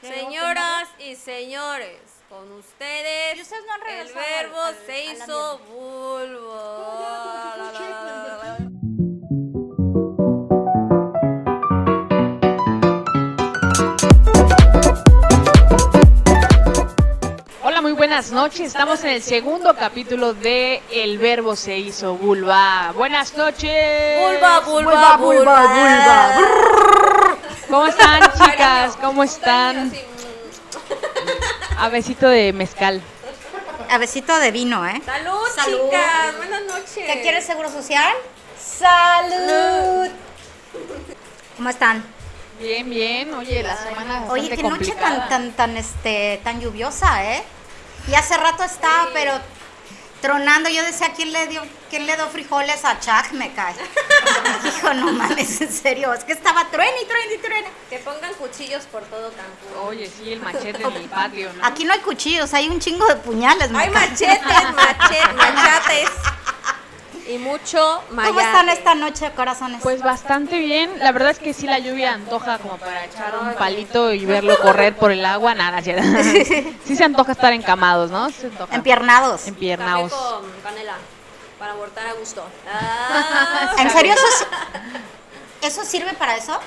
Señoras y señores, con ustedes ¿Y ustedes no han el verbo al- al- se hizo vulva. Hola, muy buenas noches. Estamos en el segundo capítulo de El Verbo se hizo vulva. Buenas noches. Vulva, vulva, vulva, ¿Cómo están, chicas? ¿Cómo están? Sí, A besito de mezcal. A besito de vino, ¿eh? Salud, Salud. chicas. Buenas noches. ¿Qué quieres seguro social? ¡Salud! ¿Cómo están? Bien, bien. Oye, la semana Oye, qué noche complicada. tan, tan, tan, este, tan lluviosa, ¿eh? Y hace rato estaba, Sí. pero tronando. Yo decía, ¿quién le dio, quién le dio frijoles a Chuck? Me cae. Hijo, no mames, en serio. Es que estaba truene y truene y truene. Que pongan cuchillos por todo Cancún. Oye, sí, el machete en el patio, ¿no? Aquí no hay cuchillos, hay un chingo de puñales. Hay machetes, machetes, machates. Y mucho mayate. ¿Cómo están esta noche, corazones? Pues bastante bien. La verdad es que sí la lluvia antoja como para echar un palito y verlo correr por el agua. Nada, ¿cierto? sí se antoja estar encamados, ¿no? Sí se antoja. Empiernados. Empiernados. Café con canela para abortar a gusto. Ah, ¿En serio eso, es- eso sirve para eso?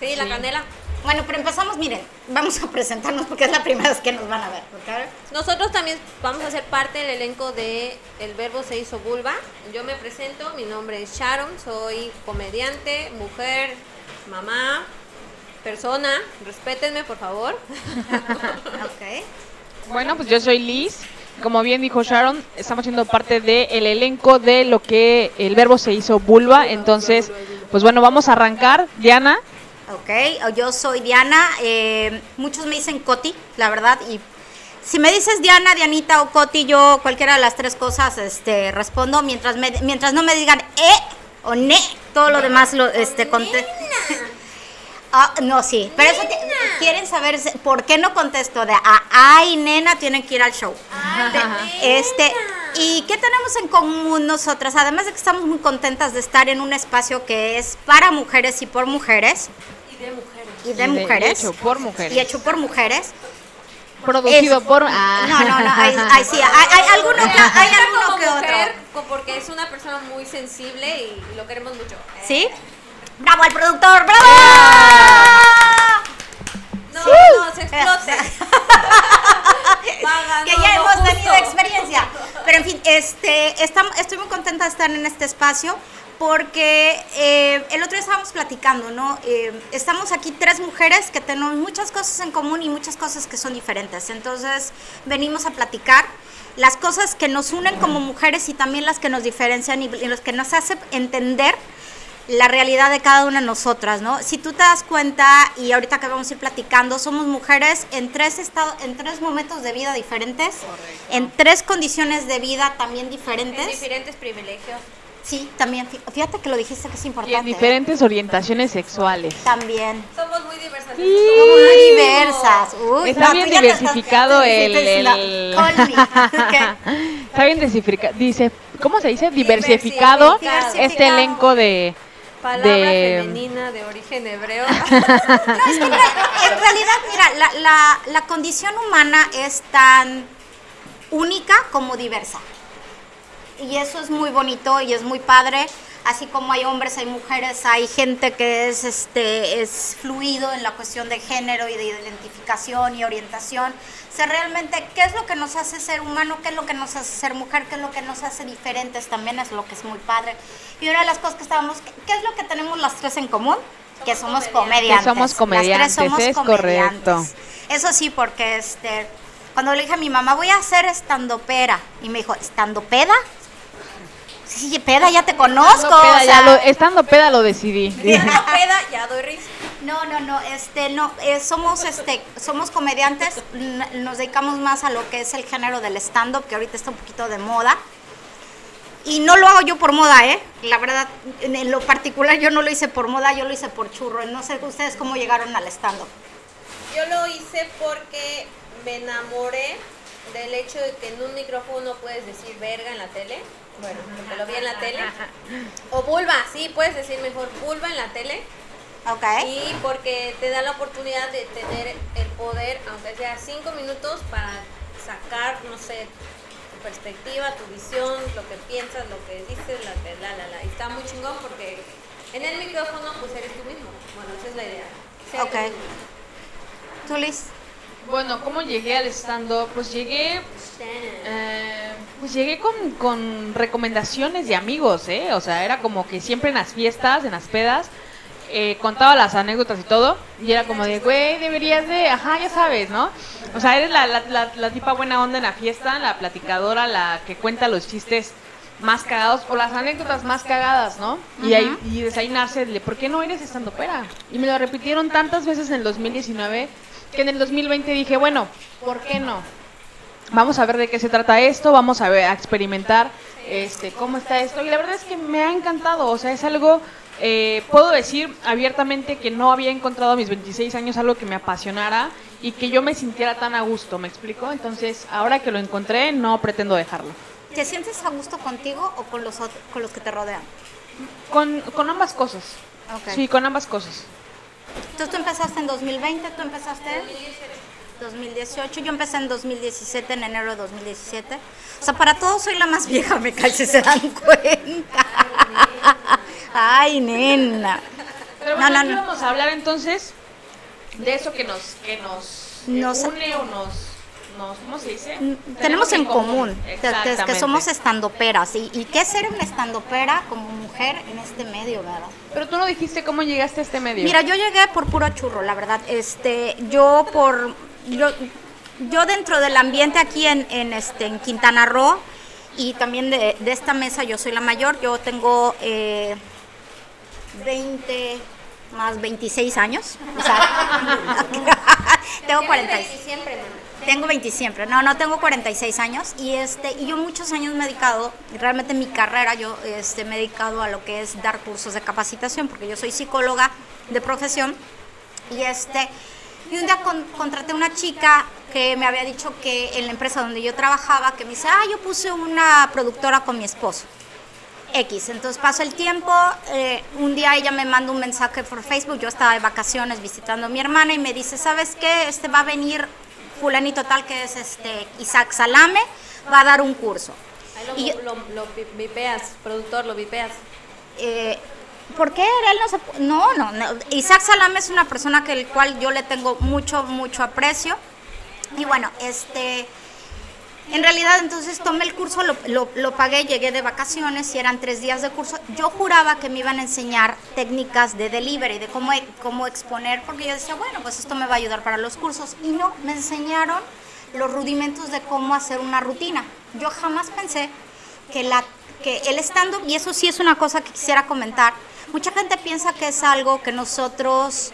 sí, la Sí. canela. Bueno, pero empezamos, miren, vamos a presentarnos porque es la primera vez que nos van a ver. ver, Nosotros también vamos a ser parte del elenco de El Verbo se hizo vulva. Yo me presento, mi nombre es Sharon, soy comediante, mujer, mamá, persona. Respétenme, por favor. Ok. Bueno, pues yo soy Liz. Como bien dijo Sharon, estamos siendo parte del elenco de lo que el verbo se hizo vulva. Entonces, pues bueno, vamos a arrancar. Diana, Ok, yo soy Diana, eh, muchos me dicen Coti, la verdad, y si me dices Diana, Dianita o Coti, yo cualquiera de las tres cosas este, respondo, mientras, me, mientras no me digan E o Ne, todo lo demás lo este, conte- Ah, no, sí, pero eso te- quieren saber por qué no contesto de ay, nena, tienen que ir al show. De- este, ¿y qué tenemos en común nosotras? Además de que estamos muy contentas de estar en un espacio que es para mujeres y por mujeres de mujeres. y de Y de- mujeres hecho por mujeres. y hecho por mujeres. producido Es- por... ah. No, no, no, hay, hay sí, hay, hay alguno que, hay alguno como que otro. mujer, porque es una persona muy sensible y lo queremos mucho. Eh, ¿Sí? ¡Bravo al productor! ¡Bravo! No, Sí. no, se explote. Paga, que no, ya no, hemos justo. tenido experiencia. Pero en fin, este, estamos, estoy muy contenta de estar en este espacio porque eh, el otro día estábamos platicando, ¿no? Eh, estamos aquí tres mujeres que tenemos muchas cosas en común y muchas cosas que son diferentes. Entonces, venimos a platicar las cosas que nos unen como mujeres y también las que nos diferencian y, y los que nos hacen entender la realidad de cada una de nosotras, ¿no? Si tú te das cuenta, y ahorita que vamos a ir platicando, somos mujeres en tres estados, en tres momentos de vida diferentes, en tres condiciones de vida también En diferentes. diferentes privilegios. Sí, también, fí- fíjate que lo dijiste que es Y importante. en ¿eh? diferentes orientaciones sexuales. También. Somos muy diversas. Sí. Somos muy diversas. Uy, Está no, bien te estás- el... el-. Ok. Está bien diversificado. Dice, ¿cómo se dice? Diversificado, Diversificado. este elenco de... Palabra de- femenina de origen hebreo. No, es que en realidad, mira, la, la, la condición humana es tan única como diversa. Y eso es muy bonito y es muy padre. Así como hay hombres, hay mujeres, hay gente que es, este, es fluido en la cuestión de género y de identificación y orientación. O sea, realmente, ¿qué es lo que nos hace ser humano? ¿Qué es lo que nos hace ser mujer? ¿Qué es lo que nos hace diferentes? También es lo que es muy padre. Y una de las cosas que estábamos, ¿qué, es lo que tenemos las tres en común? que somos comediantes. Que somos Las tres comediantes, somos es comediantes. correcto. Eso sí, porque este, cuando le dije a mi mamá, voy a hacer estandopera, y me dijo, ¿estandopeda? Sí, sí, peda, ya te conozco. Estando peda, o sea, ya lo, estando peda lo decidí. No peda, ya doy risa. No, no, no, este, no, eh, somos, este, somos comediantes, nos dedicamos más a lo que es el género del stand-up, que ahorita está un poquito de moda. Y no lo hago yo por moda, ¿eh? La verdad, en en lo particular yo no lo hice por moda, yo lo hice por churro. No sé ustedes cómo llegaron al stand-up. Yo lo hice porque me enamoré del hecho de que en un micrófono puedes decir verga en la tele. Bueno, porque lo vi en la tele. O vulva, sí, puedes decir mejor vulva en la tele. ¿Ok? Y porque te da la oportunidad de tener el poder, aunque sea cinco minutos, para sacar, no sé, tu perspectiva, tu visión, lo que piensas, lo que dices, la, la, la, la. Y está muy chingón porque en el micrófono, pues eres tú mismo. Bueno, esa es la idea. Ser Ok. ¿Tú, Liz? Bueno, ¿cómo llegué al stand-up? Pues llegué Eh, pues llegué con, con recomendaciones de amigos, ¿eh? O sea, era como que siempre en las fiestas, en las pedas, eh, contaba las anécdotas y todo, y era como de, güey, deberías de, ajá, ya sabes, ¿no? O sea, eres la, la, la, la tipa buena onda en la fiesta, la platicadora, la que cuenta los chistes más cagados o las anécdotas más cagadas, ¿no? Y ahí y desayunarse de, ¿por qué no eres estando pera? Y me lo repitieron tantas veces en el 2019 que en el 2020 dije, bueno, ¿por qué no? vamos a ver de qué se trata esto, vamos a ver, a experimentar este cómo está esto y la verdad es que me ha encantado, o sea, es algo eh, puedo decir abiertamente que no había encontrado a mis 26 años algo que me apasionara y que yo me sintiera tan a gusto, ¿me explico? Entonces, ahora que lo encontré, no pretendo dejarlo. ¿Te sientes a gusto contigo o con los, con los que te rodean? Con, con ambas cosas. Sí, con ambas cosas. Entonces tú empezaste en 2020, tú empezaste en 2018, yo empecé en 2017, en enero de 2017. O sea, para todos soy la más vieja, me cae, si se dan cuenta. Ay, nena. Pero No, bueno, no, vamos a hablar entonces de eso que nos, que nos, Nos- une o nos, nos, ¿cómo se dice? Mm, Tenemos en común, que- que, que Exactamente. somos estandoperas. ¿Y, ¿Y qué es ser una estandopera como mujer en este medio, verdad? Pero tú no dijiste cómo llegaste a este medio. Mira, yo llegué por puro churro, la verdad. Este, yo por yo, yo dentro del ambiente aquí en, en este en Quintana Roo y también de, de esta mesa yo soy la mayor. Yo tengo eh, 20 más 26 años. O sea, tengo 40. siempre. Tengo 20 siempre, no, no, tengo 46 años y este y yo muchos años me he dedicado, realmente mi carrera yo este, me he dedicado a lo que es dar cursos de capacitación, porque yo soy psicóloga de profesión y este y un día con- contraté una chica que me había dicho que en la empresa donde yo trabajaba, que me dice, ah, yo puse una productora con mi esposo. X. Entonces pasó el tiempo, eh, un día ella me manda un mensaje por Facebook, yo estaba de vacaciones visitando a mi hermana y me dice, ¿sabes qué? Este va a venir fulanito tal que es este Isaac Salame, va a dar un curso. Ahí lo, Y lo, lo vipeas, productor, lo vipeas. Eh, ¿Por qué él no se no, no, no. Isaac Salame es una persona que el cual yo le tengo mucho, mucho aprecio. Y bueno, este, en realidad entonces tomé el curso, lo, lo- lo pagué, llegué de vacaciones y eran tres días de curso. Yo juraba que me iban a enseñar técnicas de delivery, de cómo, cómo exponer, porque yo decía, bueno, pues esto me va a ayudar para los cursos. Y no, me enseñaron los rudimentos de cómo hacer una rutina. Yo jamás pensé que, la, que el stand-up, y eso sí es una cosa que quisiera comentar, mucha gente piensa que es algo que nosotros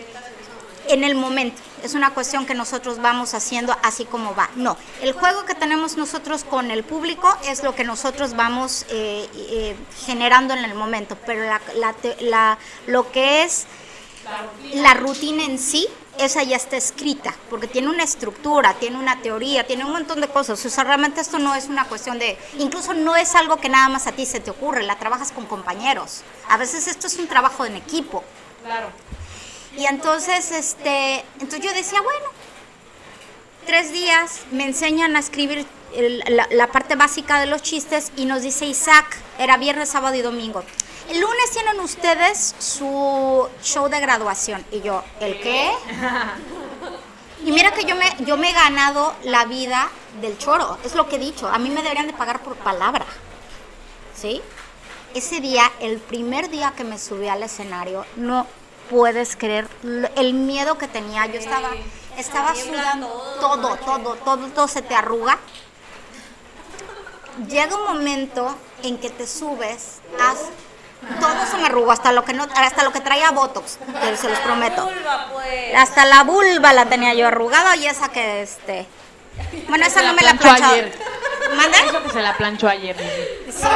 en el momento. Es una cuestión que nosotros vamos haciendo así como va. No, el juego que tenemos nosotros con el público es lo que nosotros vamos eh, eh, generando en el momento, pero la, la la- lo que es la rutina en sí, esa ya está escrita, porque tiene una estructura, tiene una teoría, tiene un montón de cosas. O sea, realmente esto no es una cuestión de, incluso no es algo que nada más a ti se te ocurre, la trabajas con compañeros. A veces esto es un trabajo en equipo. Claro. Y entonces, este, entonces yo decía, bueno, tres días me enseñan a escribir el- la, la parte básica de los chistes y nos dice Isaac, era viernes, sábado y domingo. El lunes tienen ustedes su show de graduación. Y yo, ¿el qué? Y mira que yo me, yo me he ganado la vida del choro, es lo que he dicho. A mí me deberían de pagar por palabra. ¿Sí? Ese día, el primer día que me subí al escenario, no puedes creer el miedo que tenía. Yo estaba, estaba sudando todo, todo, todo, todo se te arruga. Llega un momento en que te subes, haz- todo se me arrugó, hasta lo que no, hasta lo que traía Botox, que se los prometo. Vulva, pues. Hasta la vulva la tenía yo arrugada y esa que este. Bueno, esa no me la planchó ayer. ¿Mande? Eso que se la planchó ayer. Sí.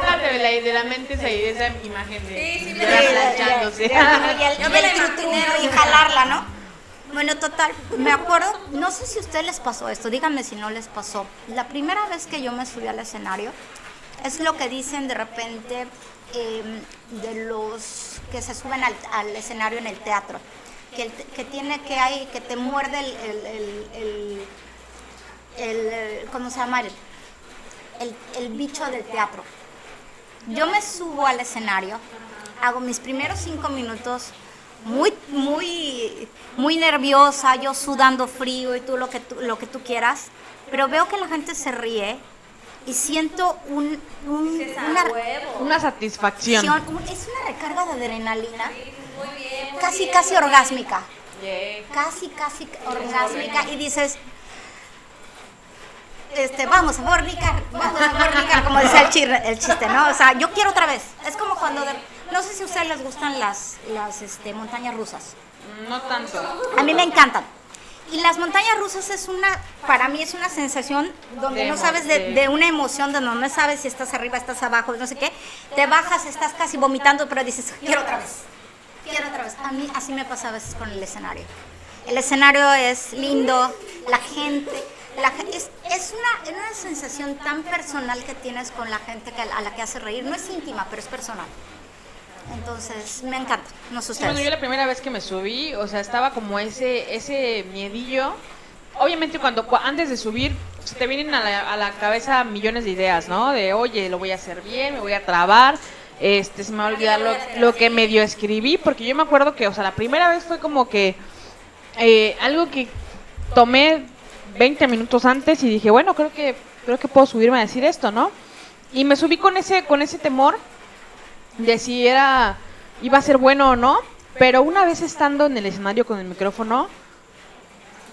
De la, de la mente esa, esa imagen de, Sí, sí, de me- la sí, planchándose. Y el, y y jalarla, ¿no? Bueno, total, me acuerdo, no sé si a ustedes les pasó esto, díganme si no les pasó. La primera vez que yo me subí al escenario, es lo que dicen de repente eh, de los que se suben al, al escenario en el teatro, que, que tiene que hay, que te muerde el, el, el, el, el- ¿cómo se llama? El, el, el bicho del teatro. Yo me subo al escenario, hago mis primeros cinco minutos muy, muy, muy nerviosa, yo sudando frío y tú lo que tú, lo que tú quieras, pero veo que la gente se ríe y siento un, un- Dices, "A una, huevo". Una satisfacción. es una recarga de adrenalina casi, casi orgásmica. Casi, casi orgásmica. Y dices, este, vamos a fornicar, vamos a fornicar, como decía el chiste, el chiste, ¿no? O sea, yo quiero otra vez. Es como cuando, de- no sé si a ustedes les gustan las, las este, montañas rusas. No tanto. A mí me encantan. Y las montañas rusas es una, para mí es una sensación donde De no sabes de- de una emoción, donde no sabes si estás arriba, estás abajo, no sé qué. Te bajas, estás casi vomitando, pero dices, quiero otra vez. Quiero otra vez. A mí así me pasa a veces con el escenario. El escenario es lindo, la gente, la, es, es una, es una sensación tan personal que tienes con la gente que, a la que hace reír. No es íntima, pero es personal. Entonces, me encanta. No Sí, bueno, yo la primera vez que me subí, o sea, estaba como ese ese miedillo. Obviamente cuando cu- antes de subir se te vienen a la, a la cabeza millones de ideas, ¿no? De, oye, lo voy a hacer bien, me voy a trabar, este, se me va a olvidar lo, lo que medio escribí, porque yo me acuerdo que, o sea, la primera vez fue como que eh, algo que tomé 20 minutos antes y dije, bueno, creo que creo que puedo subirme a decir esto, ¿no? Y me subí con ese con ese temor de si era iba a ser bueno o no, pero una vez estando en el escenario con el micrófono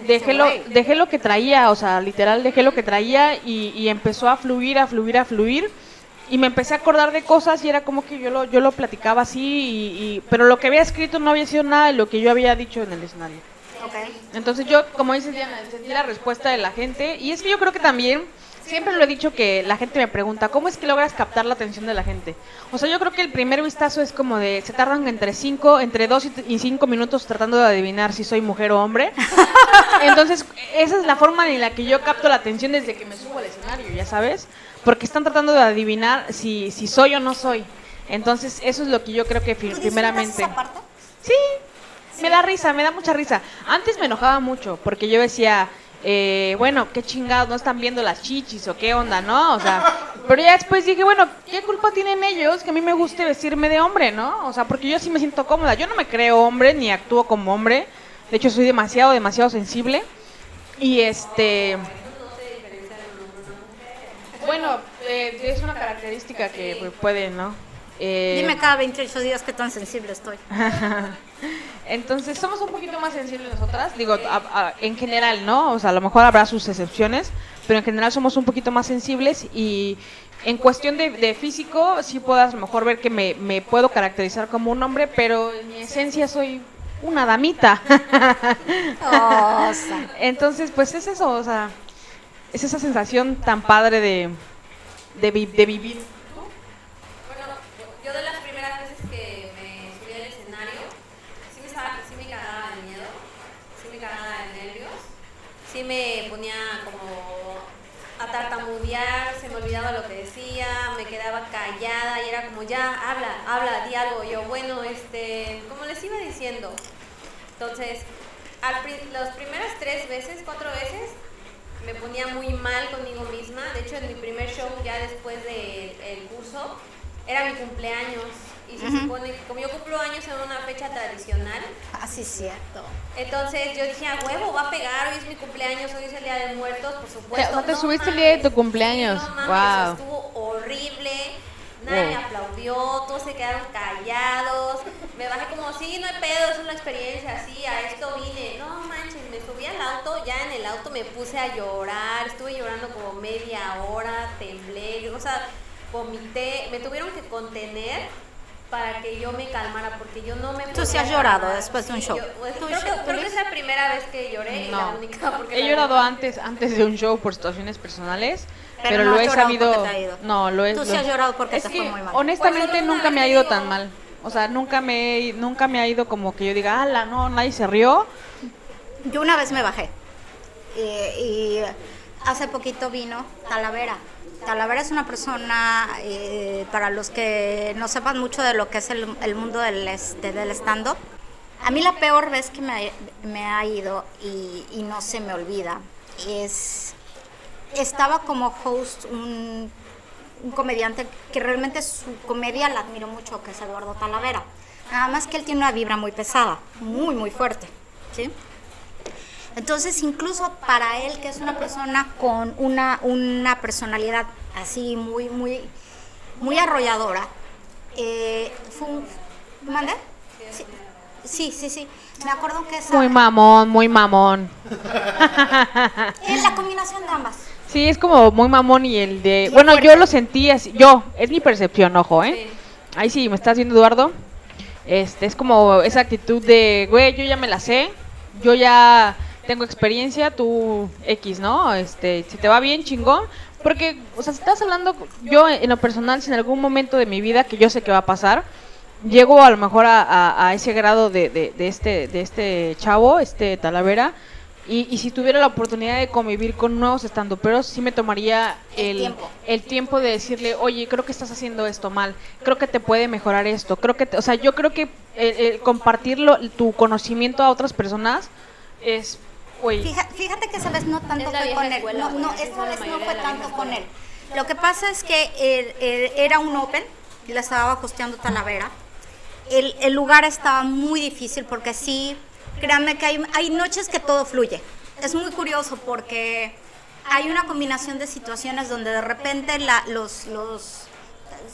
dejé lo dejé lo que traía, o sea, literal dejé lo que traía y, y empezó a fluir, a fluir, a fluir y me empecé a acordar de cosas y era como que yo lo yo lo platicaba así y, y- pero lo que había escrito no había sido nada de lo que yo había dicho en el escenario. Ok. Entonces yo, como dice Diana, sentí la respuesta de la gente y es que yo creo que también, siempre lo he dicho que la gente me pregunta, ¿cómo es que logras captar la atención de la gente? O sea, yo creo que el primer vistazo es como de, se tardan entre cinco, entre dos y t- y cinco minutos tratando de adivinar si soy mujer o hombre. Entonces, esa es la forma en la que yo capto la atención desde que me subo al escenario, ya sabes, porque están tratando de adivinar si, si soy o no soy. Entonces, eso es lo que yo creo que ¿Tú primeramente... esa parte? Sí, me da risa, me da mucha risa. Antes me enojaba mucho porque yo decía, eh, bueno, qué chingados, no están viendo las chichis o qué onda, ¿no? O sea, pero ya después dije, bueno, ¿qué culpa tienen ellos que a mí me guste vestirme de hombre, ¿no? O sea, porque yo sí me siento cómoda. Yo no me creo hombre ni actúo como hombre. De hecho, soy demasiado, demasiado sensible. Y este... Bueno, eh, es una característica que pues, puede, ¿no? Eh, Dime cada 28 días qué tan sensible estoy. Entonces somos un poquito más sensibles nosotras, digo, a- a- en general, ¿no? O sea, a lo mejor habrá sus excepciones, pero en general somos un poquito más sensibles y en cuestión de, de físico sí puedas a lo mejor ver que me, me puedo caracterizar como un hombre, pero en mi esencia soy una damita. Entonces, pues es eso, o sea, es esa sensación tan padre de, de, vi- de vivir. Bueno, yo de las primeras veces que me subí al escenario, sí me, estaba, sí me cagaba de miedo, sí me cagaba de nervios, sí me ponía como a tartamudear, se me olvidaba lo que decía, me quedaba callada y era como ya, habla, habla, di algo. Yo, bueno, este, como les iba diciendo, entonces, al las primeras tres veces, cuatro veces, me ponía muy mal conmigo misma. De hecho, en mi primer show, ya después del curso, era mi cumpleaños. Y se supone que como yo cumplo años en una fecha tradicional, Así es cierto. entonces yo dije, a huevo, va a pegar, hoy es mi cumpleaños, hoy es el Día de Muertos, por supuesto. O sea, te No subiste el día de tu cumpleaños. sí, no mames, Wow. estuvo horrible. Nadie Wow. me aplaudió, todos se quedaron callados. Me bajé como, sí, no hay pedo, es una experiencia, sí, a esto vine. No manches, me subí al auto, ya en el auto me puse a llorar, estuve llorando como media hora, temblé, o sea, vomité, me tuvieron que contener para que yo me calmara, porque yo no me Tú sí has llorado calmar. después de un Sí, show. yo- pues, ¿Tú, creo, que, Sha- creo que Luis? es la primera vez que lloré y la única. Porque He la llorado antes, antes de un show por situaciones personales, Pero pero, no lo he sabido. porque te ha ido. No, lo he. Tú sí lo- has llorado porque es te que, fue muy mal. Honestamente, Pues nunca me ha ido digo- tan mal. O sea, nunca me, he- nunca me ha ido como que yo diga, ala, no, nadie se rió. Yo una vez me bajé y, y hace poquito vino Talavera. Talavera es una persona, eh, para los que no sepan mucho de lo que es el, el mundo del, este, del stand-up, A mí la peor vez que me, me ha ido y, y no se me olvida es... Estaba como host un, un comediante que realmente su comedia la admiro mucho, que es Eduardo Talavera. Nada más que él tiene una vibra muy pesada, muy, muy fuerte. ¿sí? Entonces, incluso para él, que es una persona con una, una personalidad así muy, muy, muy arrolladora, eh, fue. Sí, sí, sí, sí. Me acuerdo que esa... Muy mamón, muy mamón. Es la combinación de ambas. Sí, es como muy mamón y el de... Bueno, yo lo sentí así, yo, es mi percepción, ojo, ¿eh? Ahí sí, me estás viendo Eduardo. Este, es como esa actitud de, güey, yo ya me la sé, yo ya tengo experiencia, tú X, ¿no? Este, si te va bien, chingón. Porque, o sea, si estás hablando, yo en lo personal, si en algún momento de mi vida, que yo sé que va a pasar, llego a lo mejor a, a- a ese grado de, de, de este, de este chavo, este Talavera, y, y si tuviera la oportunidad de convivir con nuevos estandoperos, sí me tomaría El el, tiempo. el tiempo de decirle, oye, creo que estás haciendo esto mal, creo que te puede mejorar esto, creo que, te- o sea, yo creo que el, el compartirlo, tu conocimiento a otras personas es, güey, Fija- Fíjate que esa vez no tanto fue con él. escuela, No, no, esta vez no fue tanto con él. Lo que pasa es que él- él era un open, y la estaba hosteando Talavera. El, el lugar estaba muy difícil porque sí, créanme que hay, hay noches que todo fluye. Es muy curioso porque hay una combinación de situaciones donde de repente la- los, los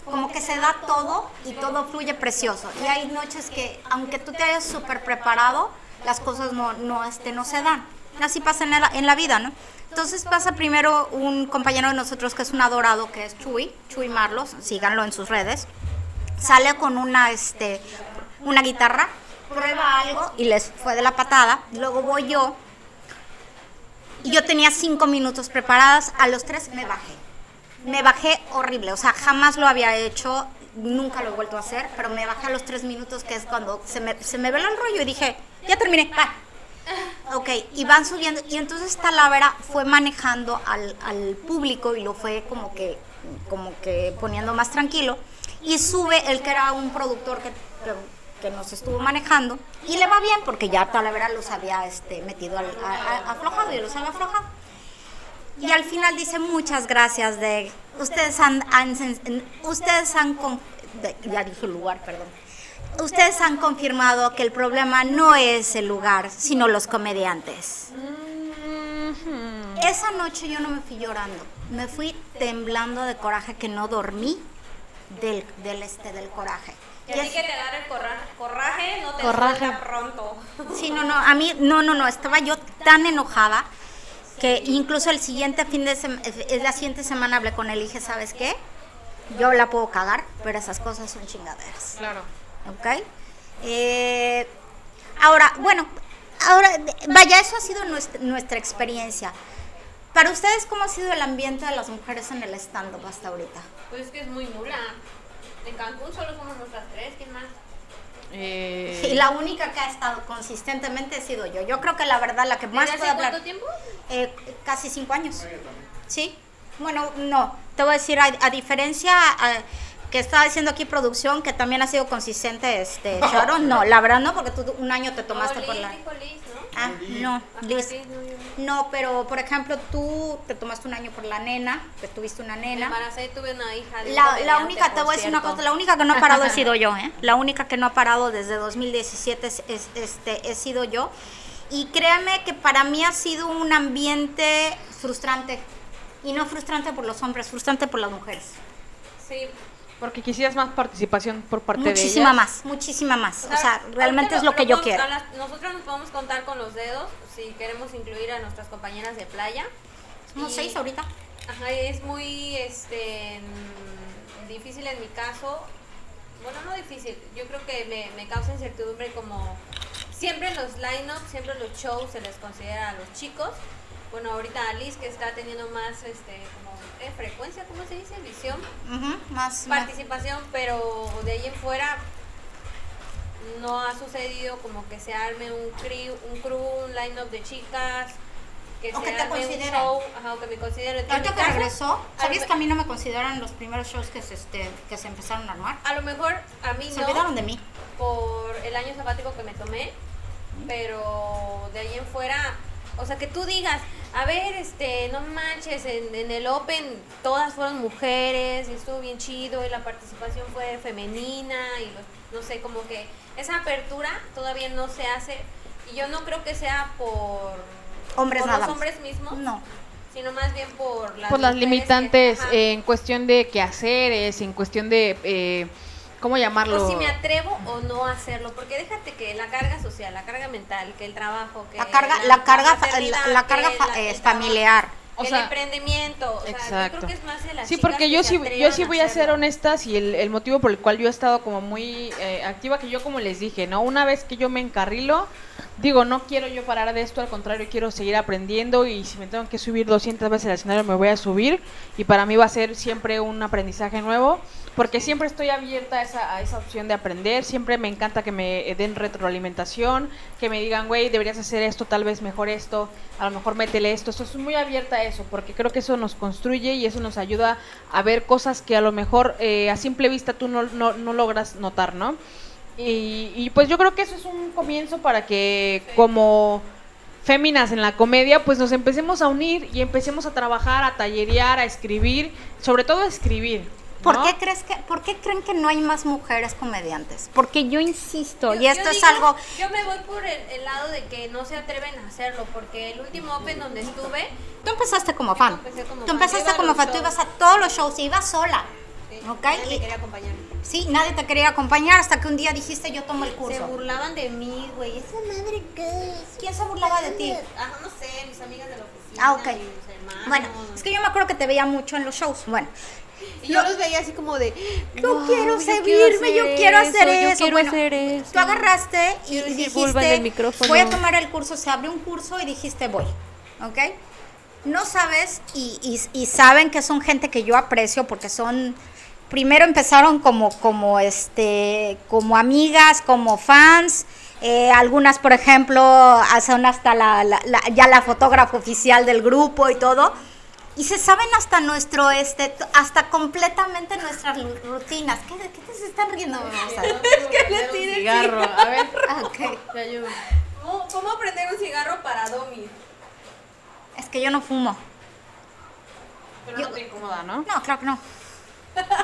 como que se da todo y todo fluye precioso. Y hay noches que, aunque tú te hayas súper preparado, las cosas no, no, este, no se dan. Así pasa en la, en la vida, ¿no? Entonces pasa primero un compañero de nosotros que es un adorado, que es Chuy, Chuy Marlos, síganlo en sus redes. Sale con una, este, una guitarra, prueba algo y les fue de la patada. Luego voy yo y yo tenía cinco minutos preparadas, a los tres me bajé. Me bajé horrible, o sea, jamás lo había hecho, nunca lo he vuelto a hacer, pero me bajé a los tres minutos, que es cuando se me, se me veló el rollo y dije, ya terminé, va. Ok, y van subiendo, y entonces Talavera fue manejando al, al público y lo fue como que, como que poniendo más tranquilo, y sube el que era un productor que, que- que nos estuvo manejando, y le va bien porque ya Talavera los había este, metido al, a- a- aflojado y los había aflojado. Y al final dice muchas gracias de ustedes han, han- ustedes han con- de- ya dije lugar, perdón. Ustedes han confirmado que el problema no es el lugar, sino los comediantes. Esa noche yo no me fui llorando, me fui temblando de coraje que no dormí del, del este del coraje. Y así que te agarra el corra- corraje, no te Corraje. pronto. Sí, no, no, a mí, no, no, no, estaba yo tan enojada que incluso el siguiente fin de semana, la siguiente semana hablé con él y dije, ¿sabes qué? Yo la puedo cagar, pero esas cosas son chingaderas, claro. ¿Ok? Eh, ahora, bueno, ahora, vaya, eso ha sido nuestra, nuestra experiencia. Para ustedes, ¿cómo ha sido el ambiente de las mujeres en el stand-up hasta ahorita? Pues es que es muy nula. En Cancún solo somos nuestras tres, ¿quién más? Eh, Y la única que ha estado consistentemente he sido yo. Yo creo que la verdad la que más ¿Desde puede hace hablar... cuánto tiempo? Eh, casi cinco años. Sí. Bueno, no. Te voy a decir, a, a diferencia a- que estaba diciendo aquí producción, que también ha sido consistente, este, Sharon. No, la verdad no, porque tú un año te tomaste no, por la. dijo Liz, ¿no? Ah, no, Ajá, Liz. Liz, no, pero por ejemplo, tú te tomaste un año por la nena, que tuviste una nena. embaracé y tuve una hija de La, única, te voy a decir una cosa, la única que no ha parado he sido yo, ¿eh? La única que no ha parado desde 2017 es, es- este, he sido yo. Y créanme que para mí ha sido un ambiente frustrante. Y no frustrante por los hombres, frustrante por las mujeres. Sí. Porque quisieras más participación por parte de Muchísima ellas. más, muchísima más. O sea, realmente es lo que yo podemos- quiero. las- nosotros nos podemos contar con los dedos si queremos incluir a nuestras compañeras de playa. Somos Y- seis ahorita. Ajá, es muy este mm, difícil en mi caso. Bueno, no difícil. Yo creo que me, me causa incertidumbre como siempre en los line-ups, siempre en los shows se les considera a los chicos. Bueno, ahorita Liz que está teniendo más este como eh, frecuencia, ¿cómo se dice? Visión, más, más. participación, pero de ahí en fuera no ha sucedido como que se arme un crew, un crew, un line-up de chicas. que O se que te arme un show, ajá, o que me consideren. En Ahorita que regresó, ¿sabías que a mí no me consideran los primeros shows que se, este, que se empezaron a armar? A lo mejor a mí Se no, olvidaron de mí. por el año sabático que me tomé, pero de ahí en fuera, o sea, que tú digas, a ver, este, no manches, en, en el Open todas fueron mujeres y estuvo bien chido y la participación fue femenina y los- no sé, como que esa apertura todavía no se hace y yo no creo que sea por, Hombres por nada los hombres mismos, No. sino más bien por las, Por las que- limitantes en cuestión de quehaceres, en cuestión de, eh, ¿cómo llamarlo? O si me atrevo o no a hacerlo, porque déjate que la carga social, la carga mental, que el trabajo, que La carga, la carga, la, la carga la- eh, el trabajo, familiar. O el emprendimiento, o sea, yo Exacto. creo que es más de las Sí, porque que yo sí, yo sí voy a ser honesta, y el, el motivo por el cual yo he estado como muy eh, activa, que yo como les dije, ¿no? Una vez que yo me encarrilo, digo, no quiero yo parar de esto, al contrario, quiero seguir aprendiendo y si me tengo que subir 200 veces al escenario me voy a subir y para mí va a ser siempre un aprendizaje nuevo, porque siempre estoy abierta a esa, a esa opción de aprender, siempre me encanta que me den retroalimentación, que me digan, güey, deberías hacer esto, tal vez mejor esto, a lo mejor métele esto, estoy muy abierta a eso, porque creo que eso nos construye y eso nos ayuda a ver cosas que a lo mejor eh, a simple vista tú no, no, no logras notar, ¿no? Y, y pues yo creo que eso es un comienzo para que como féminas en la comedia, pues nos empecemos a unir y empecemos a trabajar, a tallerear, a escribir, sobre todo a escribir. ¿Por ¿no? qué crees que, por qué creen que no hay más mujeres comediantes? Porque yo insisto, Yo- y esto es digo- algo, Yo me voy por el, el lado de que no se atreven a hacerlo, porque el último Open donde estuve, tú empezaste como fan. como Tú fan, empezaste a como fan, tú ibas a todos los shows, ibas sola. sí, Ok, nadie y- quería acompañar. Sí, nadie te quería acompañar hasta que un día dijiste yo tomo el Se curso. burlaban de mí, güey. Esa madre que. ¿Quién se burlaba de ti? Ajá, no sé, mis amigas de la oficina. Ah, ok. mis hermanos. Bueno, es que yo me acuerdo que te veía mucho en los shows. Bueno, Y yo los veía así como de. yo "Wow, quiero yo seguirme, yo quiero hacer yo eso. quiero bueno, hacer eso. tú agarraste y, Quiero dijiste, el micrófono. voy a tomar el curso, se abre un curso y dijiste voy, ¿ok? No sabes y, y- y saben que son gente que yo aprecio porque son, primero empezaron como, como, este, como amigas, como fans. eh, algunas, por ejemplo, son hasta la, la- la- ya la fotógrafa oficial del grupo y todo. Y se saben hasta nuestro, este, hasta completamente nuestras rutinas. ¿Qué, de qué te se están riendo? Rosa? que le tire cigarro. A ver, Ah, ok. te ayudo. ¿Cómo, cómo prender un cigarro para Domi? Es que yo no fumo. Pero no te incomoda, ¿no? No, claro que no.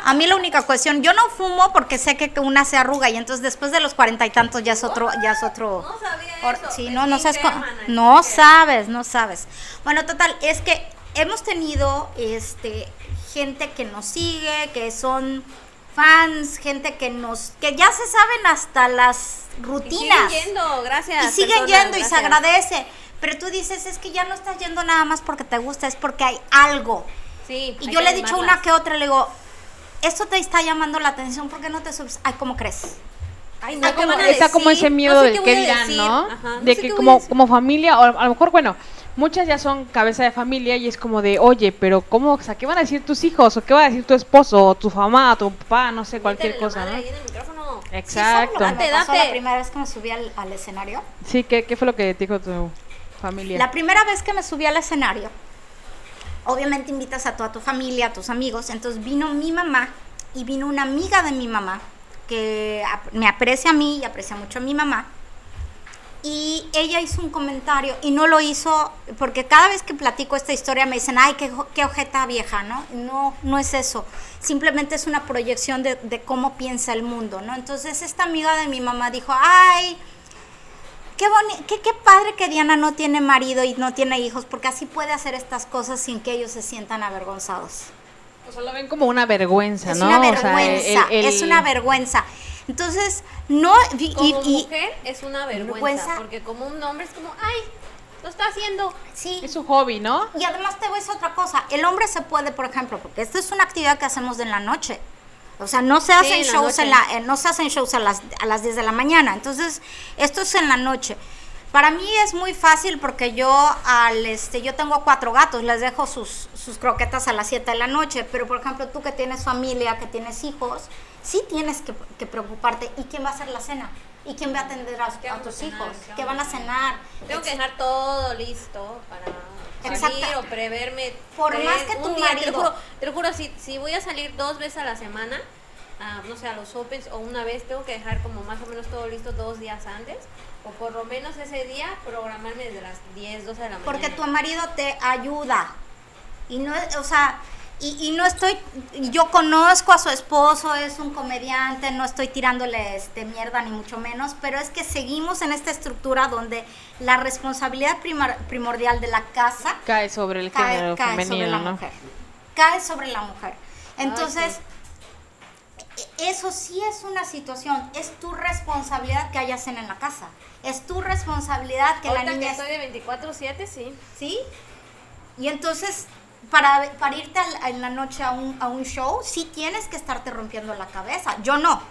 A mí la única cuestión, yo no fumo porque sé que una se arruga y entonces después de los cuarenta y tantos ya es otro, ya es otro. No sabía Or- eso. sí, Es no, no sabes, no sabes, no sabes. Bueno, total, es que hemos tenido, este, gente que nos sigue, que son fans, gente que nos, que ya se saben hasta las Y rutinas. siguen yendo, gracias. y siguen personas, yendo y se agradece. Pero tú dices, es que ya no estás yendo nada más porque te gusta, es porque hay algo. Sí. Y hay yo que le he dicho una que otra, le digo, esto te está llamando la atención, ¿por qué no te subes? Ay, ¿cómo crees? Ay, Está ¿qué como, está como ese miedo No sé del qué que dirán. ¿no? Ajá, no de que como, como familia, o a lo mejor, bueno, muchas ya son cabeza de familia y es como de, oye, pero ¿cómo, o sea, qué van a decir tus hijos? ¿O qué va a decir tu esposo? ¿O tu mamá? ¿O tu papá? No sé, cualquier cosa, madre ¿no? ahí en el micrófono. Exacto. Sí, ¿sabes lo que me Date, date. la primera vez que me subí al, al escenario? Sí, ¿qué, ¿qué fue lo que te dijo tu familia? La primera vez que me subí al escenario, obviamente invitas a toda tu familia, a tus amigos, entonces vino mi mamá y vino una amiga de mi mamá que me aprecia a mí y aprecia mucho a mi mamá. Y ella hizo un comentario y no lo hizo porque cada vez que platico esta historia me dicen, ay, qué, qué ojeta vieja, ¿no? No, no es eso. Simplemente es una proyección de, de cómo piensa el mundo, ¿no? Entonces esta amiga de mi mamá dijo, ay, Qué, qué, qué padre que Diana no tiene marido y no tiene hijos, porque así puede hacer estas cosas sin que ellos se sientan avergonzados. O sea, lo ven como una vergüenza, Es ¿no? una O sea, vergüenza, el- es una vergüenza. Entonces, no, y, Como y- y- mujer es una vergüenza, vergüenza. porque como un hombre es como, ay, lo está haciendo. sí, Es un hobby, ¿no? y además te voy a decir otra cosa, el hombre se puede, por ejemplo, porque esta es una actividad que hacemos en la noche. O sea, no se hacen en la shows en la, eh, no se hacen shows a las, a las 10 de la mañana. Entonces, esto es en la noche. Para mí es muy fácil porque yo al este yo tengo cuatro gatos, les dejo sus, sus croquetas a las 7 de la noche, pero por ejemplo, tú que tienes familia, que tienes hijos, sí tienes que, que preocuparte. ¿Y quién va a hacer la cena? ¿Y quién va a atender a, ¿Qué a vamos a tus cenar? hijos? ¿Qué ¿Qué van a cenar? Tengo que dejar todo listo para salir o preverme. Por tres, más que tu día, Te marido- lo juro, te lo juro, si, si voy a salir dos veces a la semana, a, no sé, a los Opens o una vez, tengo que dejar como más o menos todo listo dos días antes. O por lo menos ese día programarme desde las 10, 12 de la mañana. Porque tu marido te ayuda. Y no, o sea, y, y no estoy, yo conozco a su esposo, es un comediante, no estoy tirándole este mierda ni mucho menos, pero es que seguimos en esta estructura donde la responsabilidad primar- primordial de la casa Cae sobre el cae, género cae sobre femenino, la ¿no? mujer. Cae sobre la mujer. Entonces, sí. e- eso sí es una situación, es tu responsabilidad que haya cena en la casa. Es tu responsabilidad que Ahorita la niña que estoy de 24-7, sí. ¿sí? Y entonces, para, para irte en la noche a un, a un show, sí tienes que estarte rompiendo la cabeza. Yo no,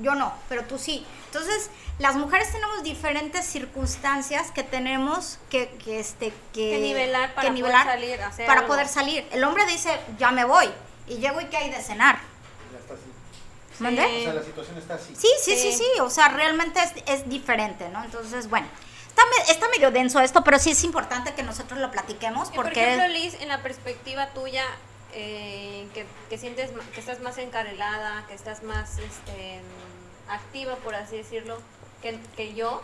yo no, pero tú sí. Entonces, las mujeres tenemos diferentes circunstancias que tenemos que, que, este, que, Que nivelar para que poder salir, hacer para algo. poder salir. El hombre dice, ya me voy, y llego y que hay de cenar. ¿Mandé? O sea, la situación está así. Sí, sí, sí, Sí. sí, o sea, realmente es, es diferente, ¿no? Entonces, bueno, está, me- está medio denso esto, pero sí es importante que nosotros lo platiquemos Y Por porque... ejemplo, Liz, en la perspectiva tuya, eh, que, que sientes que estás más encarelada, que estás más este, activa, por así decirlo, que, que yo,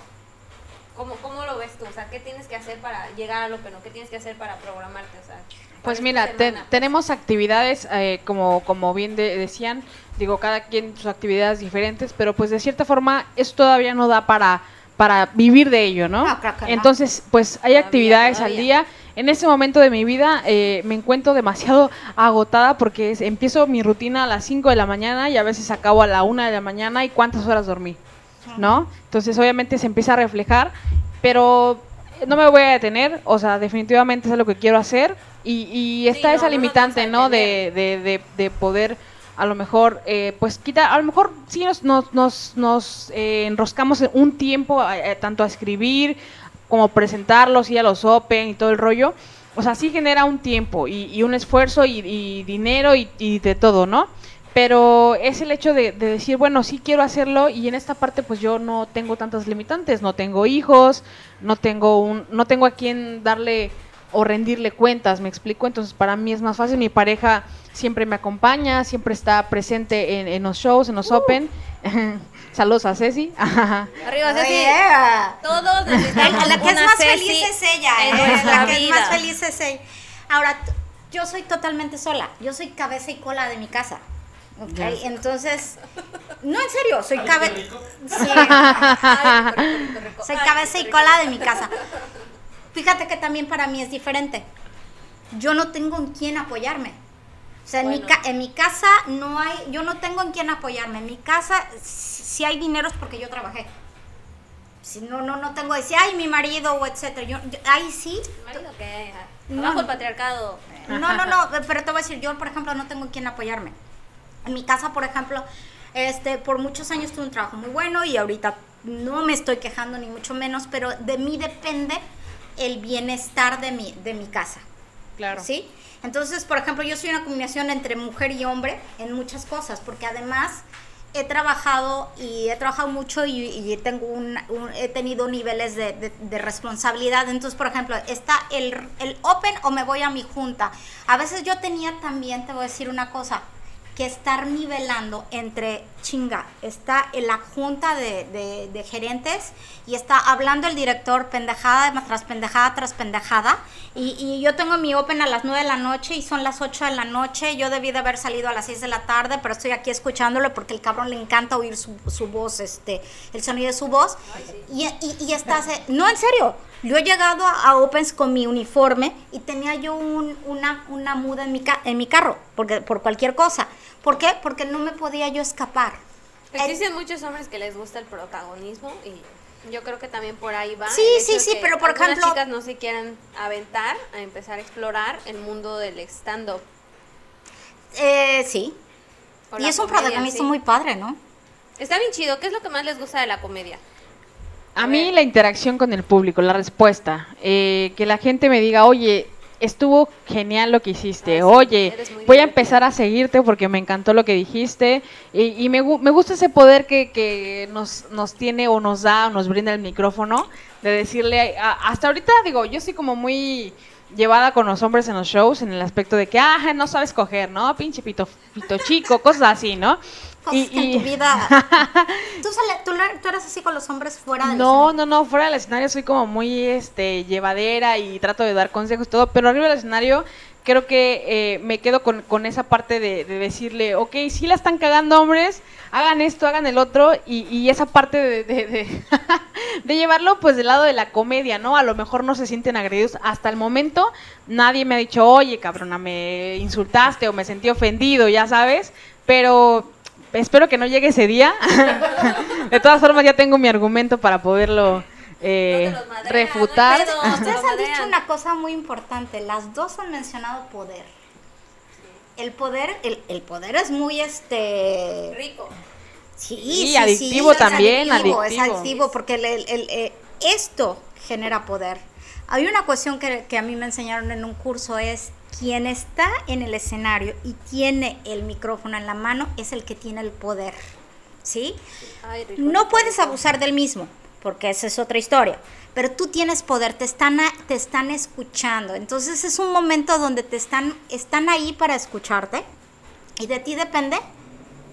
¿cómo, ¿cómo lo ves tú? O sea, ¿qué tienes que hacer para llegar a lo que no? ¿Qué tienes que hacer para programarte? O sea, para Pues mira, tenemos actividades, eh, como, como bien de- decían, digo, cada quien sus actividades diferentes, pero pues de cierta forma eso todavía no da para, para vivir de ello, ¿no? No, creo que no. Entonces, pues hay Todavía, actividades al día. En este momento de mi vida eh, me encuentro demasiado agotada porque es- empiezo mi rutina a las 5 de la mañana y a veces acabo a la 1 de la mañana y cuántas horas dormí, ¿no? Entonces obviamente se empieza a reflejar, pero no me voy a detener, o sea, definitivamente es lo que quiero hacer y, y está esa no limitante, ¿no? De, de, de, de poder a lo mejor, eh, pues quita, a lo mejor sí nos, nos, nos, nos, eh, enroscamos en un tiempo eh, tanto a escribir como presentarlos y a los Open y todo el rollo. O sea, sí genera un tiempo y, y un esfuerzo y, y dinero y, y de todo, ¿no? Pero es el hecho de, de decir, bueno, sí quiero hacerlo y en esta parte pues yo no tengo tantas limitantes, no tengo hijos, no tengo un, no tengo a quien darle o rendirle cuentas, me explico, entonces para mí es más fácil, mi pareja siempre me acompaña, siempre está presente en, en los shows, en los Open. Saludos a Ceci. Arriba, Ceci. Yeah. Todos necesitamos La que es más Ceci feliz es ella, ¿eh? la que es más feliz es ella. Ahora, yo soy totalmente sola, yo soy cabeza y cola de mi casa. ¿Ok? Ya. Entonces, no en serio, soy cabeza. Sí, soy y cola de mi casa. Fíjate que también para mí es diferente. Yo no tengo en quién apoyarme. O sea, en, mi, ca- en mi casa no hay, yo no tengo en quién apoyarme. En mi casa, si hay dinero es porque yo trabajé. Si no, no, no tengo decir, ay, mi marido o etcétera. Yo, yo- ahí sí. Marido, ¿qué? No, Abajo no. el patriarcado. No, no, no, pero te voy a decir, yo, por ejemplo, no tengo en quién apoyarme. En mi casa, por ejemplo, este, por muchos años tuve un trabajo muy bueno y ahorita no me estoy quejando ni mucho menos, pero de mí depende el bienestar de mi, de mi casa. Claro. ¿Sí? Entonces, por ejemplo, yo soy una combinación entre mujer y hombre en muchas cosas, porque además he trabajado y he trabajado mucho y, y tengo un, un- he tenido niveles de, de- de responsabilidad. Entonces, por ejemplo, está el, el open o me voy a mi junta. A veces yo tenía también, te voy a decir una cosa, que estar nivelando entre chinga, está en la junta de, de- de gerentes y está hablando el director pendejada tras pendejada tras pendejada. Y, y yo tengo mi open a las 9 de la noche y son las 8 de la noche, yo debí de haber salido a las 6 de la tarde, pero estoy aquí escuchándolo porque el cabrón le encanta oír su, su voz, este, el sonido de su voz. Y, y, y estás, eh, no en serio, yo he llegado a, a Opens con mi uniforme y tenía yo un- una, una muda en mi, ca- en mi carro, porque, por cualquier cosa. ¿Por qué? Porque no me podía yo escapar. Existen muchos hombres que les gusta el protagonismo y yo creo que también por ahí va. Sí, sí, sí, pero por ejemplo- chicas no se quieran aventar a empezar a explorar el mundo del stand-up. Eh, sí. Y es un protagonista sí. muy padre, ¿no? Está bien chido. ¿Qué es lo que más les gusta de la comedia? A A mí la interacción con el público, la respuesta, eh, que la gente me diga, oye, estuvo genial lo que hiciste, sí, oye, voy a divertida". empezar a seguirte porque me encantó lo que dijiste y, y me, me gusta ese poder que, que nos, nos tiene o nos da o nos brinda el micrófono de decirle, a- hasta ahorita digo, yo soy como muy llevada con los hombres en los shows en el aspecto de que, ah, no sabes coger, ¿no? Pinche pito, pito chico, cosas así, ¿no? Que en tu vida. ¿Tú, sale- tú, tú eres así con los hombres fuera del No, no, no, fuera del escenario soy como muy este llevadera y trato de dar consejos y todo, pero arriba del escenario creo que eh, me quedo con, con esa parte de, de decirle, ok, si la están cagando hombres, hagan esto, hagan el otro, y, y esa parte de- de llevarlo pues del lado de la comedia, ¿no? A lo mejor no se sienten agredidos. Hasta el momento nadie me ha dicho, oye, cabrona, me insultaste o me sentí ofendido, ya sabes, pero espero que no llegue ese día. de todas formas ya tengo mi argumento para poderlo eh, No madrean, refutar. Ustedes han dicho una cosa muy importante. Las dos han mencionado poder. El poder, el, el poder es muy este. Rico. Sí, Sí, sí, adictivo es también, adictivo, Es adictivo. adictivo porque el- el- el, eh, esto genera poder. Hay una cuestión que, que a mí me enseñaron en un curso es quien está en el escenario y tiene el micrófono en la mano es el que tiene el poder, ¿sí? No puedes abusar del mismo, porque esa es otra historia. Pero tú tienes poder, te están, a- te están escuchando. Entonces es un momento donde te están, están ahí para escucharte. Y de ti depende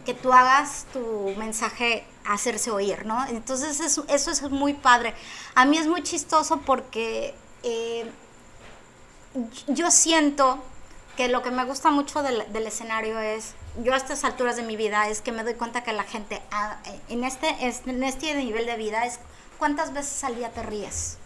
que tú hagas tu mensaje hacerse oír, ¿no? Entonces eso, eso es muy padre. A mí es muy chistoso porque eh, yo siento que lo que me gusta mucho del, del escenario es, yo a estas alturas de mi vida, es que me doy cuenta que la gente ah, en, este, es- en este nivel de vida es cuántas veces al día te ríes.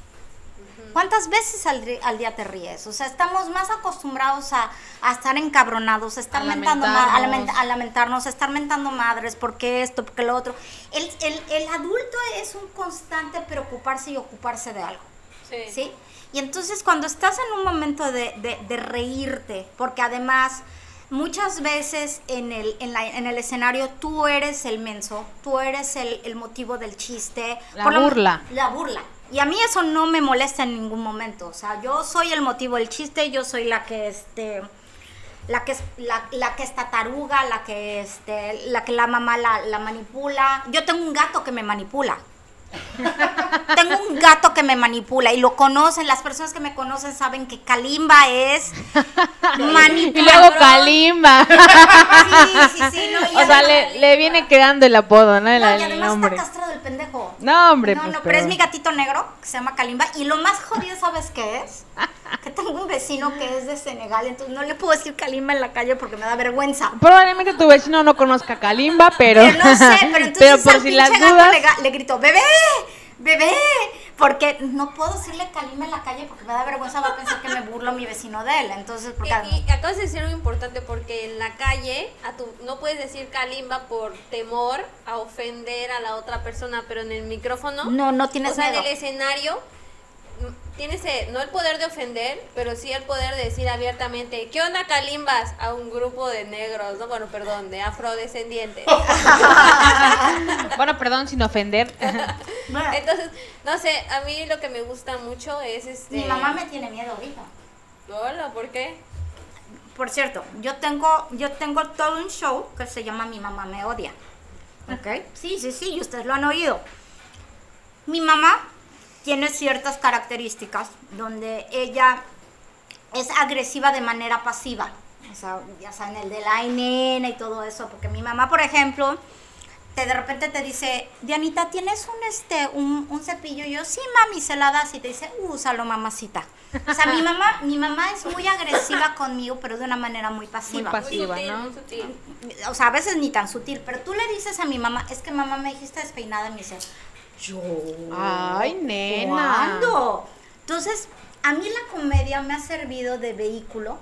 ¿Cuántas veces al, al día te ríes? O sea, estamos más acostumbrados a, a estar encabronados, a estar A mentando, ma- lamentarnos. lament- a lamentarnos, a estar mentando madres, porque esto, porque lo otro. El, el, el adulto es un constante preocuparse y ocuparse de algo. Sí. ¿sí? Y entonces cuando estás en un momento de, de- de reírte, porque además muchas veces en el, en, la- en el escenario tú eres el menso, tú eres el, el motivo del chiste. La Por burla. La burla. Y a mí eso no me molesta en ningún momento. O sea, yo soy el motivo del chiste, yo soy la que este la que la, la que está taruga, la que este, la que la mamá la, la manipula. Yo tengo un gato que me manipula. Tengo un gato que me manipula y lo conocen, las personas que me conocen saben que Kalimba es Y manipulador. luego Kalimba. Sí, sí, sí, no, y o sea, le, le viene quedando el apodo, ¿no? El, No, y el además nombre. está castrado el pendejo. No, hombre, No, pues, no, pero es pero- mi gatito negro, que se llama Kalimba. Y lo más jodido, ¿sabes qué es? Que tengo un vecino que es de Senegal, entonces no le puedo decir Kalimba en la calle porque me da vergüenza. Probablemente tu vecino no conozca a Kalimba, pero. Pero no sé, pero entonces pero por al si las dudas. le, le grito, ¡bebé! ¡bebé! Porque no puedo decirle Kalimba en la calle porque me da vergüenza, va a pensar que me burlo mi vecino de él. Entonces, porque... Y, y acabas de decir algo importante porque en la calle a tu, no puedes decir kalimba por temor a ofender a la otra persona, pero en el micrófono, No, no tienes o sea, miedo. en el escenario tienes eh, no el poder de ofender, pero sí el poder de decir abiertamente, ¿qué onda calimbas? a un grupo de negros, no, bueno, perdón, de afrodescendientes. Bueno, perdón, sin ofender. Entonces, no sé, a mí lo que me gusta mucho es este mi mamá me tiene miedo ahorita. Hola, ¿por qué? Por cierto, yo tengo, yo tengo todo un show que se llama Mi mamá me odia. ¿Ok? Sí, sí, sí, y ustedes lo han oído. Mi mamá tiene ciertas características donde ella es agresiva de manera pasiva. O sea, ya saben, el de la nena y todo eso. Porque mi mamá, por ejemplo, te de repente te dice, Dianita, ¿tienes un, este, un, un cepillo? Y yo, sí, mami, se la das. Y te dice, úsalo, mamacita. O sea, mi mamá, mi mamá es muy agresiva conmigo, pero de una manera muy pasiva. Muy pasiva. Muy sutil, ¿no? muy sutil. O sea, a veces ni tan sutil, pero tú le dices a mi mamá, es que mamá me dijiste despeinada y me dice, yo. Ay, nena. ¿Cuándo? Entonces, a mí la comedia me ha servido de vehículo,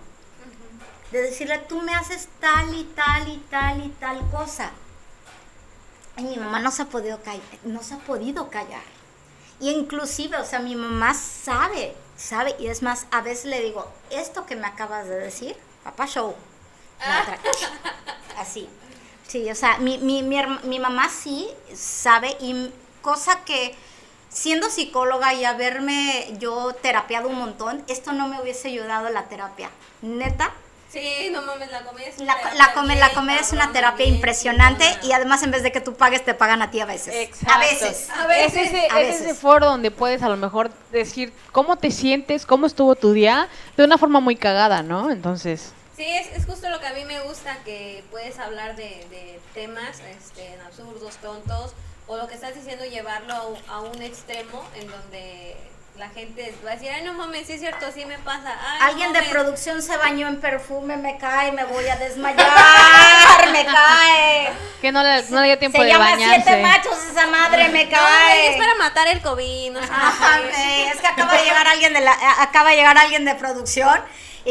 de decirle, tú me haces tal y tal y tal y tal cosa. Y mi mamá no se ha podido callar, no se ha podido callar. Y inclusive, o sea, mi mamá sabe, sabe, y es más, a veces le digo, esto que me acabas de decir, papá show. Otra, Así. Sí, o sea, mi, mi, mi, mi mamá sí sabe y cosa que siendo psicóloga y haberme yo terapiado un montón, esto no me hubiese ayudado la terapia. Neta, Sí, no mames, la comedia es La, una la, terapia come- la comedia es una terapia bien impresionante y además en vez de que tú pagues, te pagan a ti a veces. Exacto. A veces. A veces, es ese, a es veces. ese foro donde puedes a lo mejor decir cómo te sientes, cómo estuvo tu día, de una forma muy cagada, ¿no? Entonces, Sí, es, es justo lo que a mí me gusta, que puedes hablar de, de temas este, absurdos, tontos, o lo que estás diciendo, llevarlo a, un- a un extremo en donde la gente va a decir, ay, no mames, sí es cierto, sí me pasa. Ay, no Alguien de mames". producción se bañó en perfume, me cae, me voy a desmayar, me cae. que no le, no le dio tiempo Se de llama bañarse. Siete Machos esa madre, me No, cae. es para matar el COVID, no sé. Es que acaba de llegar alguien de la, a- acaba de llegar alguien de producción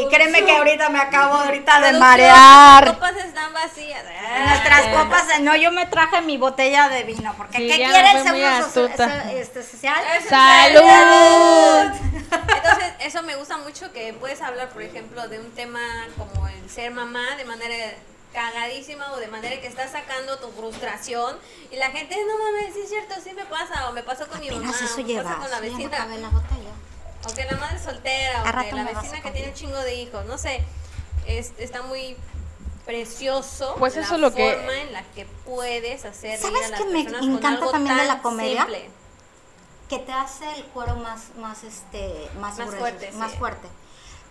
y créeme que ahorita me acabo ahorita de Las marear. copas están vacías. Nuestras copas, no, yo me traje mi botella de vino, porque Sí, ¿qué quiere el seguro so- so- este, social? ¡Salud! Entonces, eso me gusta mucho que puedes hablar, por ejemplo, de un tema como el ser mamá de manera cagadísima o de manera que estás sacando tu frustración y la gente, no mames, sí es cierto, sí me pasa, o me pasó con mi mamá, o me pasa con la sí, vecina, botella. O que la madre es soltera, A o que la vecina que tiene un chingo de hijos, no sé, es, está muy precioso Pues la eso es lo que- forma en la que puedes hacer ¿Sabes a las qué me encanta también de la comedia? simple. que te hace el cuero más, más, este, más, Más grueso, fuerte, más sí. fuerte.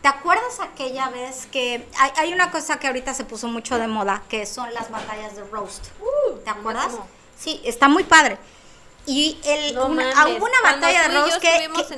¿Te acuerdas aquella vez que hay, hay una cosa que ahorita se puso mucho de moda, que son las batallas de roast? ¿Te acuerdas? máximo. Sí, está muy padre. Y el, No una, mames, hubo una batalla de tú y yo roast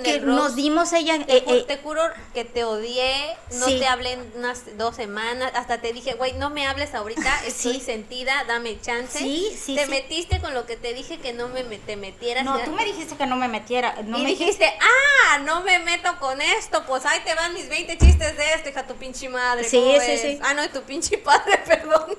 que, nos dimos ella. Te, eh, ju- eh, te juro que te odié, no Sí. te hablé en unas dos semanas, hasta te dije, güey, no me hables ahorita, estoy Sí. sentida, dame chance. Sí, sí, Te sí. metiste con lo que te dije que no me, me- te metieras. no, tú me dijiste que no me metiera. No y me dijiste, ah, no me meto con esto, pues ahí te van mis 20 chistes de esto, hija tu pinche madre. Sí, ¿cómo sí, ves? sí. Ah, no, de tu pinche padre, perdón.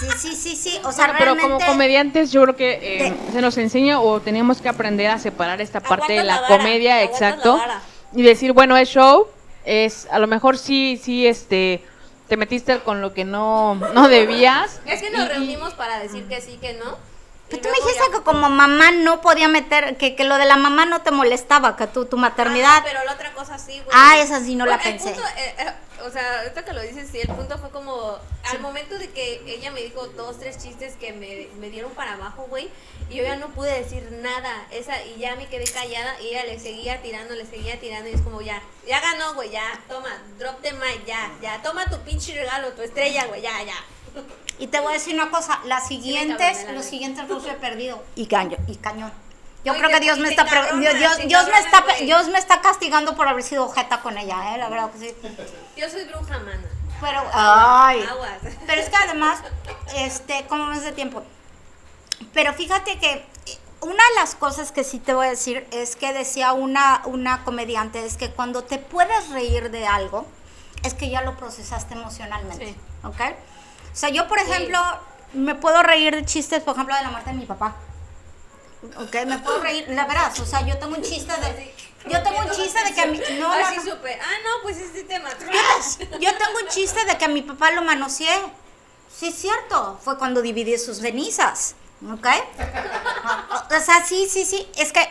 Sí, sí, sí, sí. O sea, Bueno, pero como comediantes yo creo que eh, se nos enseña o tenemos que aprender a separar esta parte de Aguantas la, la vara, comedia, la exacto, vara. y decir, bueno, es show, es a lo mejor sí, sí, este, te metiste con lo que no, no debías. Es que nos y- reunimos para decir que sí, que no. Pero tú me dijiste ya- que como mamá no podía meter, que, que lo de la mamá no te molestaba, que tu, tu maternidad. Ah, pero la otra cosa sí, güey. Ah, esa sí no la Bueno, el pensé. punto, eh, eh, o sea, ahorita que lo dices, sí, el punto fue como al momento de que ella me dijo dos, tres chistes que me, me dieron para abajo, güey, y yo ya no pude decir nada, esa, y ya me quedé callada, y ella le seguía tirando, le seguía tirando, y es como ya, ya ganó, güey, ya, toma, drop the mic, ya, ya, toma tu pinche regalo, tu estrella, güey, ya, ya. Y te voy a decir una cosa, las siguientes, la los siguientes los he perdido. Y caño, y cañón. Yo Ay, creo que Dios me está Dios, te Dios me está. Dios me está castigando por haber sido ojeta con ella, eh, la verdad que sí. Yo soy bruja, mana. Pero ay, pero es que además este, ¿cómo ves de tiempo? Pero fíjate que eh, una de las cosas que sí te voy a decir es que decía una, una comediante, es que cuando te puedes reír de algo, es que ya lo procesaste emocionalmente. Sí. ¿Ok? O sea, yo, por ejemplo, me puedo reír de chistes, por ejemplo, de la muerte de mi papá. ¿Ok? Me puedo reír, la verdad, o sea, yo tengo un chiste de... Yo tengo un chiste de que a mi... No, Ay, no, supe. Ah, no, pues este tema. Yo tengo un chiste de que a mi papá lo manoseé. Sí, es cierto. Fue cuando dividí sus cenizas. ¿Ok? O sea, sí, sí, sí. Es que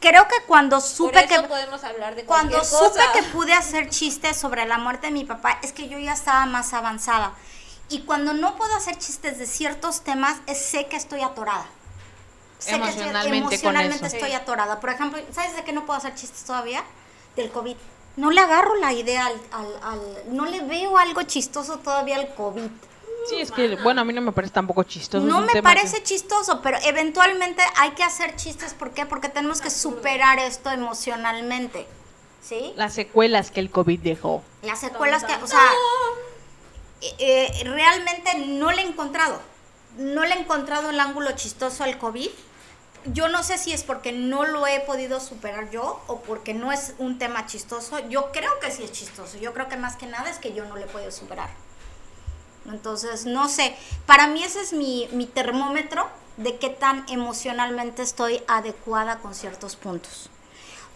creo que cuando Por supe eso que. podemos hablar de Cuando supe que pude hacer chistes sobre la muerte de mi papá, es que yo ya estaba más avanzada. Y cuando no puedo hacer chistes de ciertos temas, es- sé que estoy atorada. Sé que estoy- Emocionalmente con emocionalmente eso. estoy atorada. Por ejemplo, ¿sabes de qué no puedo hacer chistes todavía? Del COVID. No le agarro la idea al, al- al- No le veo algo chistoso todavía al COVID. Sí, es que, bueno, a mí no me parece tampoco chistoso. No me tema que- parece chistoso, pero eventualmente hay que hacer chistes. ¿Por qué? Porque tenemos que superar esto emocionalmente. ¿Sí? Las secuelas que el COVID dejó. Las secuelas que, o sea, eh, eh, realmente no le he encontrado. No le he encontrado el ángulo chistoso al COVID. Yo no sé si es porque no lo he podido superar yo o porque no es un tema chistoso. Yo creo que sí es chistoso. Yo creo que más que nada es que yo no le podido superar. Entonces, no sé. Para mí ese es mi, mi termómetro de qué tan emocionalmente estoy adecuada con ciertos puntos.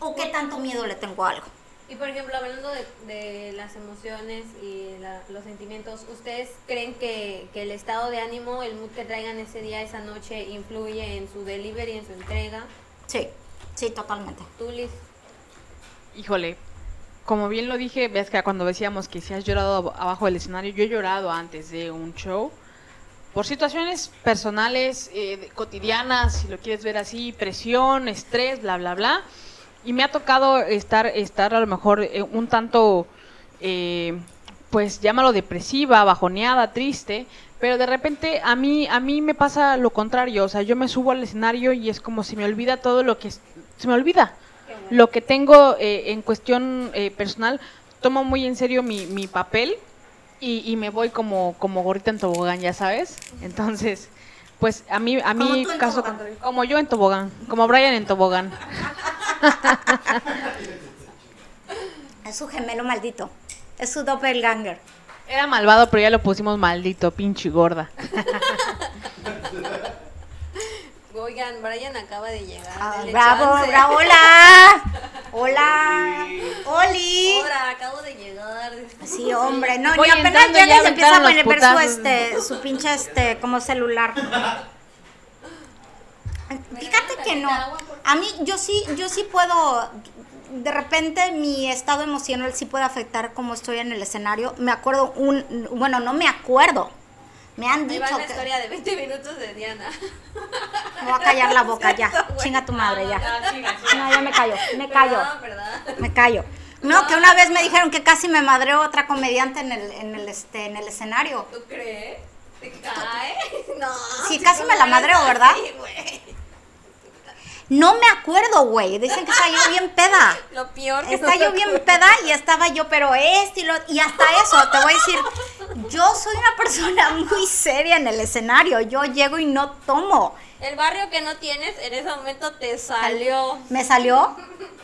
O qué tanto miedo le tengo a algo. Y por ejemplo, hablando de, de las emociones y la- los sentimientos, ¿ustedes creen que, que el estado de ánimo, el mood que traigan ese día, esa noche, influye en su delivery, en su entrega? Sí, sí, totalmente. ¿Tú, Liz? Híjole, como bien lo dije, ves que cuando decíamos que si has llorado ab- abajo del escenario, yo he llorado antes de un show por situaciones personales, eh, cotidianas, si lo quieres ver así, presión, estrés, bla, bla, bla. Y me ha tocado estar, estar a lo mejor eh, un tanto, eh, pues llámalo depresiva, bajoneada, triste, pero de repente a mí, a mí me pasa lo contrario, o sea, yo me subo al escenario y es como si me olvida todo lo que, se me olvida. Lo que tengo eh, en cuestión eh, personal, tomo muy en serio mi, mi papel y, y me voy como, como gorrita en tobogán, ya sabes. Entonces, pues a mí, a mí caso como yo en tobogán, como Brian en tobogán. Es su gemelo maldito. Es su doppelganger. Era malvado, pero ya lo pusimos maldito, pinche gorda. Oigan, Brian acaba de llegar. Ah, bravo, chance. bravo, hola. Hola. Oli. Hola, acabo de llegar. Sí, hombre, no, Voy ni apenas entrando y llega ya y se empieza a poner su, este, su pinche, este, como celular. Fíjate que no. A mí, yo sí, yo sí puedo, de repente mi estado emocional sí puede afectar cómo estoy en el escenario. Me acuerdo un, bueno, no me acuerdo. Me han Ahí dicho va la que... historia de 20 minutos de Diana. Me voy a callar la boca ya. Chinga tu madre ya. No, ya me callo, me callo. Me callo. No, que una vez me dijeron que casi me madreó otra comediante en el, en el, este, en el escenario. ¿Tú crees? ¿Te cae? No. Sí, si casi me la madreo, ¿verdad? güey. No me acuerdo, güey. Dicen que estaba yo bien peda. Lo peor que Estaba no yo bien peda y estaba yo, pero este y lo... Y hasta eso, te voy a decir, yo soy una persona muy seria en el escenario. Yo llego y no tomo. El barrio que no tienes, en ese momento te salió. ¿Me salió?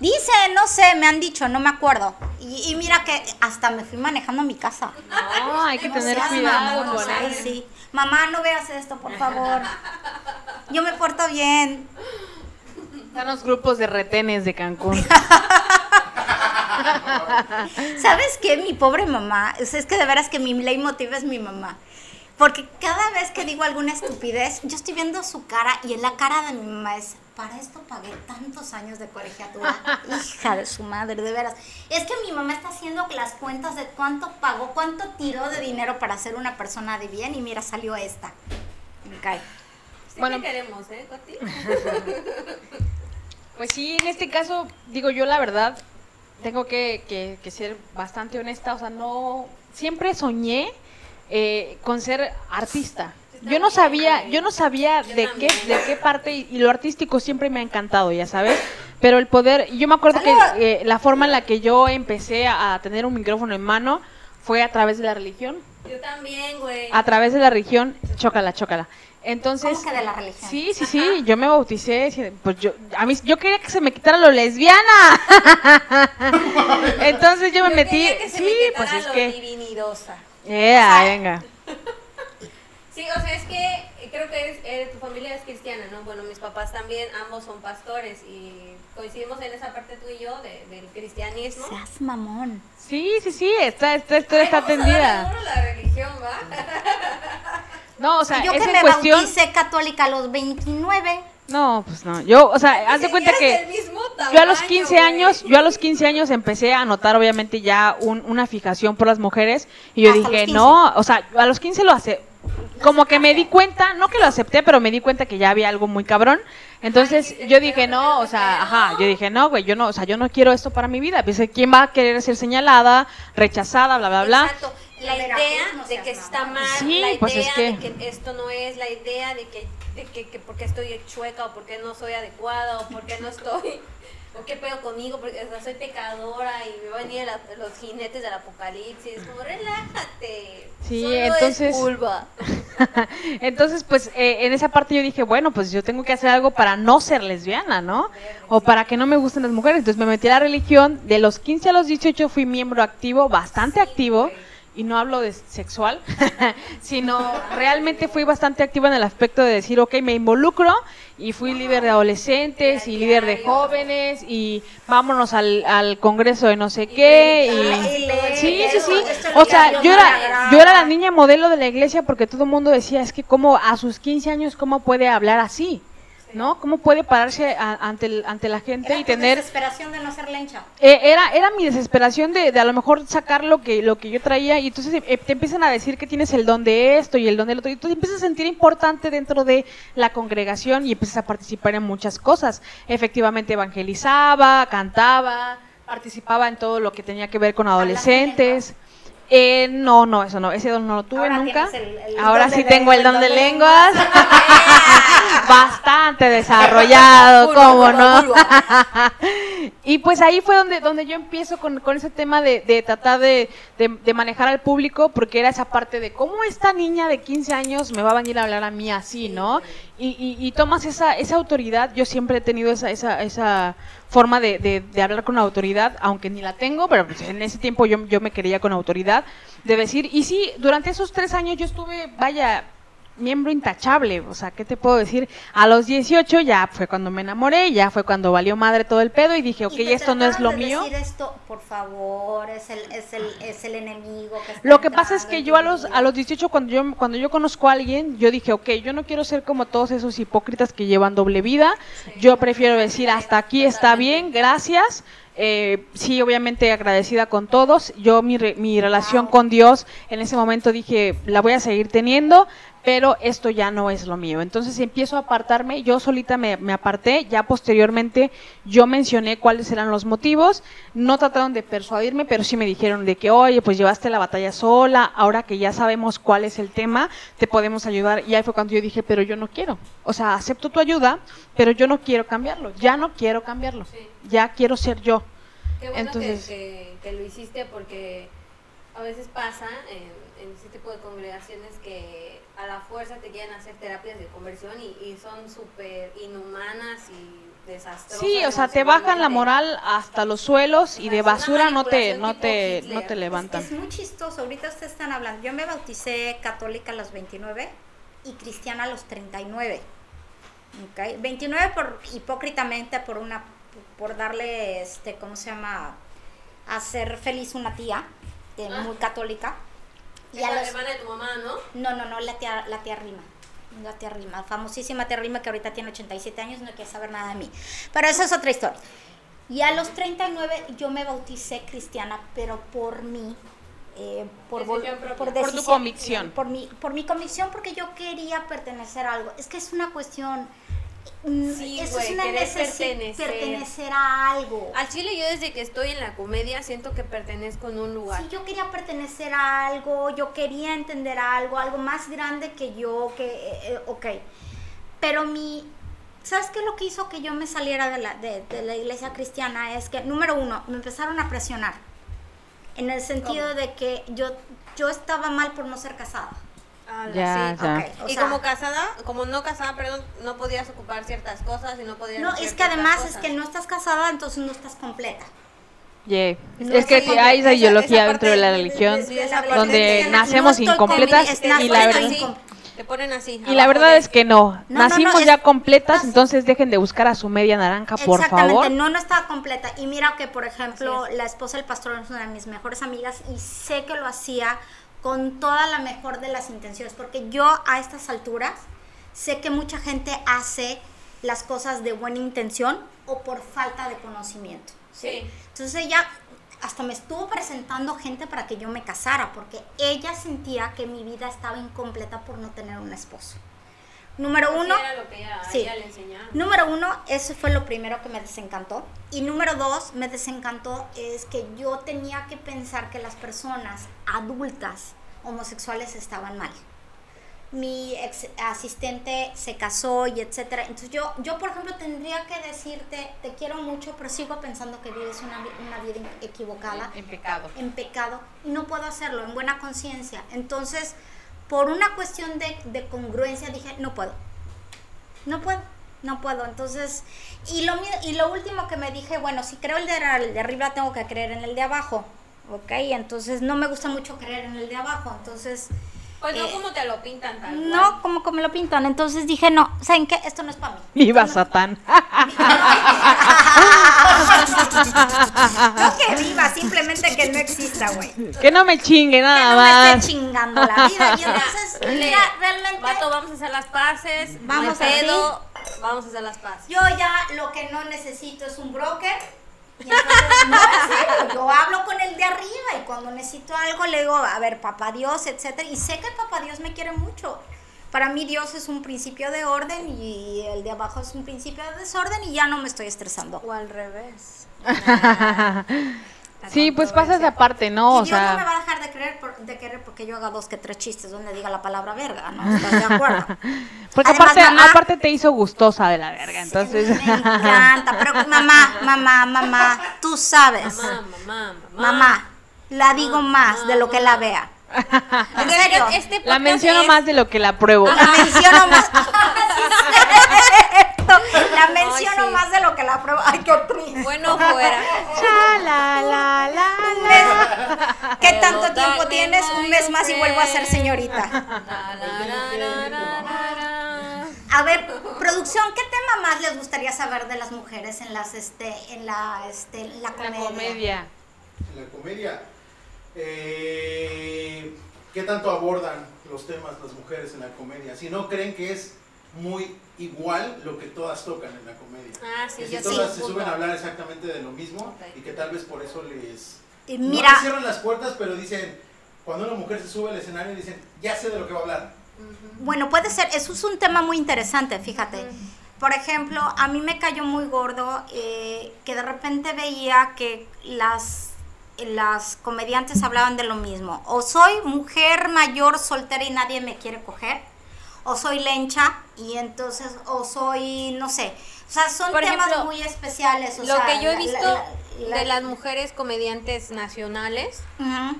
Dice, no sé, me han dicho, no me acuerdo. Y, y mira que hasta me fui manejando a mi casa. No, hay que No tener seas cuidado mamón, con ay, eso. sí. Mamá, no veas esto, por favor. Yo me porto bien. Están los grupos de retenes de Cancún. ¿Sabes qué? Mi pobre mamá, es, es que de veras que mi leitmotiv es mi mamá. Porque cada vez que digo alguna estupidez, yo estoy viendo su cara y en la cara de mi mamá es, para esto pagué tantos años de colegiatura. Hija de su madre, de veras. Es que mi mamá está haciendo las cuentas de cuánto pagó, cuánto tiró de dinero para ser una persona de bien y mira, salió esta. Me cae. Sí Bueno. queremos, ¿eh, Coti? Pues sí, en este caso, digo yo la verdad, tengo que, que- que ser bastante honesta, o sea, no, siempre soñé eh, con ser artista. Yo no sabía, yo no sabía de qué, de qué parte y, y lo artístico siempre me ha encantado, ya sabes. Pero el poder, yo me acuerdo que eh, la forma en la que yo empecé a, a tener un micrófono en mano fue a través de la religión, Yo también, güey. a través de la religión, chócala, chócala. Entonces, ¿Cómo que de la religión? Sí, sí, sí, yo me bauticé, pues yo, a mí, yo quería que se me quitara lo lesbiana. Entonces yo me Yo metí, que se sí, me pues es que, divinidosa. Ea, venga. Sí, o sea, es que creo que eres- eh, tu familia es cristiana, ¿no? Bueno, mis papás también, ambos son pastores y coincidimos en esa parte tú y yo de- del cristianismo. Seas mamón. Sí, sí, sí, está Ay, vamos a darle atendida. duro a la religión, ¿va? No, o sea, yo es que en me cuestión, bauticé católica a los 29. no, pues no, yo, o sea, haz de cuenta que del mismo yo a los tamaño, 15 güey. años, yo a los 15 años empecé a notar obviamente ya un- una fijación por las mujeres y yo Hasta dije, 15. no, o sea, a los 15 lo hace, como que me di cuenta, no que lo acepté, pero me di cuenta que ya había algo muy cabrón. Entonces Ay, sí, yo dije, no o sea, ajá, yo dije, no, güey, yo no, o sea, yo no quiero esto para mi vida. Pensé, ¿quién va a querer ser señalada, rechazada, bla, bla, bla? Exacto. La idea no de que está mal, Sí, la idea pues es que- de que esto no es, la idea de que, de que, que por qué estoy chueca o por qué no soy adecuada o por qué no estoy, o qué pedo conmigo, porque o sea, soy pecadora y me van a venir la- los jinetes del apocalipsis. Como, relájate. Sí, solo entonces- Es vulva. Entonces, pues eh, en esa parte yo dije, bueno, pues yo tengo que hacer algo para no ser lesbiana, ¿no? O para que no me gusten las mujeres. Entonces me metí a la religión. De los 15 a los 18 fui miembro activo, bastante activo. Y no hablo de sexual, sino realmente fui bastante activa en el aspecto de decir, ok, me involucro y fui líder de adolescentes y líder de jóvenes y vámonos al, al congreso de no sé qué. Y, Sí, sí, sí. O sea, yo era, yo era la niña modelo de la iglesia porque todo el mundo decía, es que como a sus 15 años, ¿cómo puede hablar así? ¿No? ¿Cómo puede pararse a- ante, el- ante la gente Era y tener... desesperación de no ser lencha. Eh, era, era mi desesperación de, de a lo mejor sacar lo que, lo que yo traía y entonces eh, te empiezan a decir que tienes el don de esto y el don del otro y tú te empiezas a sentir importante dentro de la congregación y empiezas a participar en muchas cosas. Efectivamente evangelizaba, cantaba, participaba en todo lo que tenía que ver con adolescentes. Eh, no, no, eso no, ese don no lo tuve Ahora nunca. tienes el- el Ahora sí tengo el don de lenguas. Bastante desarrollado, ¿cómo no? y pues ahí fue donde, donde yo empiezo con, con ese tema de, de tratar de, de- de manejar al público, porque era esa parte de cómo esta niña de 15 años me va a venir a hablar a mí así, ¿no? Y, y- y tomas esa, esa autoridad, yo siempre he tenido esa, esa, esa forma de, de- de hablar con autoridad, aunque ni la tengo, pero pues en ese tiempo yo, yo me quería con autoridad, de decir, y sí, durante esos tres años yo estuve, vaya, miembro intachable, o sea, ¿qué te puedo decir? A los 18 ya fue cuando me enamoré, ya fue cuando valió madre todo el pedo y dije, ok, Y esto no es lo de mío. Decir esto, por favor, es el, es el, es el enemigo. Que Lo que pasa es que yo a los, a los 18, cuando yo, cuando yo conozco a alguien, yo dije, ok, yo no quiero ser como todos esos hipócritas que llevan doble vida, yo prefiero decir, hasta aquí está bien, gracias. Eh, sí, obviamente agradecida con todos. Yo mi, re- mi relación con Dios en ese momento dije, la voy a seguir teniendo, pero esto ya no es lo mío. Entonces empiezo a apartarme, yo solita me, me aparté, ya posteriormente yo mencioné cuáles eran los motivos, no trataron de persuadirme, pero sí me dijeron de que, oye, pues llevaste la batalla sola, ahora que ya sabemos cuál es el tema, te podemos ayudar. Y ahí fue cuando yo dije, pero yo no quiero. O sea, acepto tu ayuda, pero yo no quiero cambiarlo, ya no quiero cambiarlo, Sí. ya quiero ser yo. Qué bueno Entonces- que, que- que lo hiciste porque a veces pasa en, en ese tipo de congregaciones que a la fuerza te quieren hacer terapias de conversión y, y son súper inhumanas y desastrosas. Sí, o sea, te bajan la moral hasta los suelos y de es basura no te, no te, no te levantan. Es muy chistoso. Ahorita ustedes están hablando. Yo me bauticé católica a los 29 y cristiana a los 39. ¿ok? 29 por hipócritamente por una por darle este cómo se llama hacer feliz una tía Ah. muy católica y a la los hermana de tu mamá, ¿no? no no no la tía la tía Rima la tía Rima famosísima tía Rima que ahorita tiene 87 años no quiere saber nada de mí pero eso es otra historia y a los 39 yo me bauticé cristiana, pero por mí, eh, por, Decisión por, Por tu convicción. Por mi, por mi convicción, porque yo quería pertenecer a algo. Es que es una cuestión... mm, Sí, eso güey, es una querer necesi- pertenecer. pertenecer a algo. Al chile yo desde que estoy en la comedia siento que pertenezco en un lugar. Sí, yo quería pertenecer a algo, yo quería entender algo, algo más grande que yo, que, eh, eh, ok. Pero mi, ¿sabes qué es lo que hizo que yo me saliera de la, de, de la iglesia cristiana? Es que, número uno, me empezaron a presionar. En el sentido ¿Cómo? de que yo, yo estaba mal por no ser casada. Ya, sí. ya. O y como casada, como no casada, perdón, no podías ocupar ciertas cosas y no podías No, es que además es que no estás casada, entonces no estás completa. Yeah. No, es que sí, hay esa esa- ideología esa dentro de la religión donde de- nacemos no incompletas es- y la verdad incom- Te ponen así. y la verdad de- es que no, nacimos es- ya completas, entonces dejen de buscar a su media naranja, por Exactamente, favor. no, no estaba completa. Y mira que, por ejemplo, la esposa del pastor es una de mis mejores amigas y sé que lo hacía con toda la mejor de las intenciones, porque yo a estas alturas sé que mucha gente hace las cosas de buena intención o por falta de conocimiento. Sí. Entonces ella hasta me estuvo presentando gente para que yo me casara, porque ella sentía que mi vida estaba incompleta por no tener un esposo. Número uno, era lo que ella, sí. ella le. Número uno, eso fue lo primero que me desencantó. Y número dos, me desencantó es que yo tenía que pensar que las personas adultas homosexuales estaban mal. Mi ex asistente se casó y etcétera. Entonces yo, yo, por ejemplo, tendría que decirte, te quiero mucho, pero sigo pensando que vives una, una vida equivocada En pecado. en pecado y no puedo hacerlo en buena conciencia. Entonces, por una cuestión de, de congruencia, dije, no puedo. No puedo, no puedo. Entonces, y lo, y lo último que me dije, bueno, si creo el de, el de arriba, tengo que creer en el de abajo. ¿Ok? Entonces, no me gusta mucho creer en el de abajo. Entonces, Pues no eh, como te lo pintan tal cual. no como que me lo pintan. Entonces dije, no, ¿saben qué? Esto no es para mí. Viva Satán. No que viva, simplemente que no exista, güey. que no me chingue Que nada no me más. esté chingando la vida. Y entonces, mira, realmente... Vato, vamos a hacer las paces. Vamos pedo. Vamos a hacer las paces. Yo ya lo que no necesito es un broker. Y entonces, no, en serio, yo hablo con el de arriba y cuando necesito algo le digo, a ver, papá Dios, etcétera. Y sé que el papá Dios me quiere mucho. Para mí Dios es un principio de orden y el de abajo es un principio de desorden y ya no me estoy estresando. O al revés. Sí, pues pasa esa parte, ¿no? y O Dios no me sea, va a dejar de querer, por- de querer porque yo haga dos que tres chistes donde diga la palabra verga, ¿no? ¿Estás de acuerdo? porque Además, aparte, mamá- aparte te hizo gustosa de la verga, entonces. Me encanta, pero mamá, mamá, mamá, tú sabes. Mamá, mamá, mamá. Mamá, la digo más de lo que la vea. En serio. Este La menciono es- más de lo que la pruebo. La menciono más. La menciono sí. más de lo que la pruebo. Ay, qué triste. Bueno, fuera. Cha, la, la, la, la. ¿Qué Pero tanto tiempo tienes? Un mes más y vuelvo a ser señorita. La, la, la, la, la, la, la. A ver, producción, ¿qué tema más les gustaría saber de las mujeres en las este en la este en la La comedia? comedia. En la comedia, eh, ¿qué tanto abordan los temas las mujeres en la comedia? Si no creen que es muy igual lo que todas tocan en la comedia. Ah, sí, que yo si sí. todas se punto. suben a hablar exactamente de lo mismo y que tal vez por eso les... Y No Mira, les cierran las puertas, pero dicen, cuando una mujer se sube al escenario dicen, ya sé de lo que va a hablar. bueno, puede ser, eso es un tema muy interesante, fíjate. Por ejemplo, a mí me cayó muy gordo eh, que de repente veía que las, las comediantes hablaban de lo mismo. O soy mujer mayor soltera y nadie me quiere coger, o soy lencha y entonces, o soy, no sé. O sea, son Por temas ejemplo, muy especiales. o Lo sea, que yo he visto la- la- de las mujeres comediantes nacionales,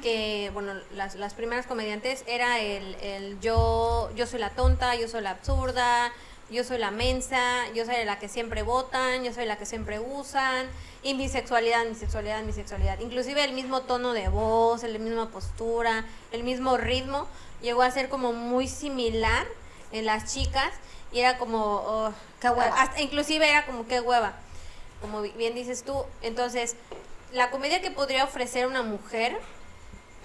que bueno, las, las primeras comediantes era el, el yo, yo soy la tonta, yo soy la absurda, yo soy la mensa, yo soy la que siempre votan, yo soy la que siempre usan, y mi sexualidad, mi sexualidad, mi sexualidad. Inclusive el mismo tono de voz, la misma postura, el mismo ritmo, llegó a ser como muy similar en las chicas, y era como, oh, Qué hueva. hasta inclusive era como qué hueva, como bi- bien dices tú. Entonces, la comedia que podría ofrecer una mujer,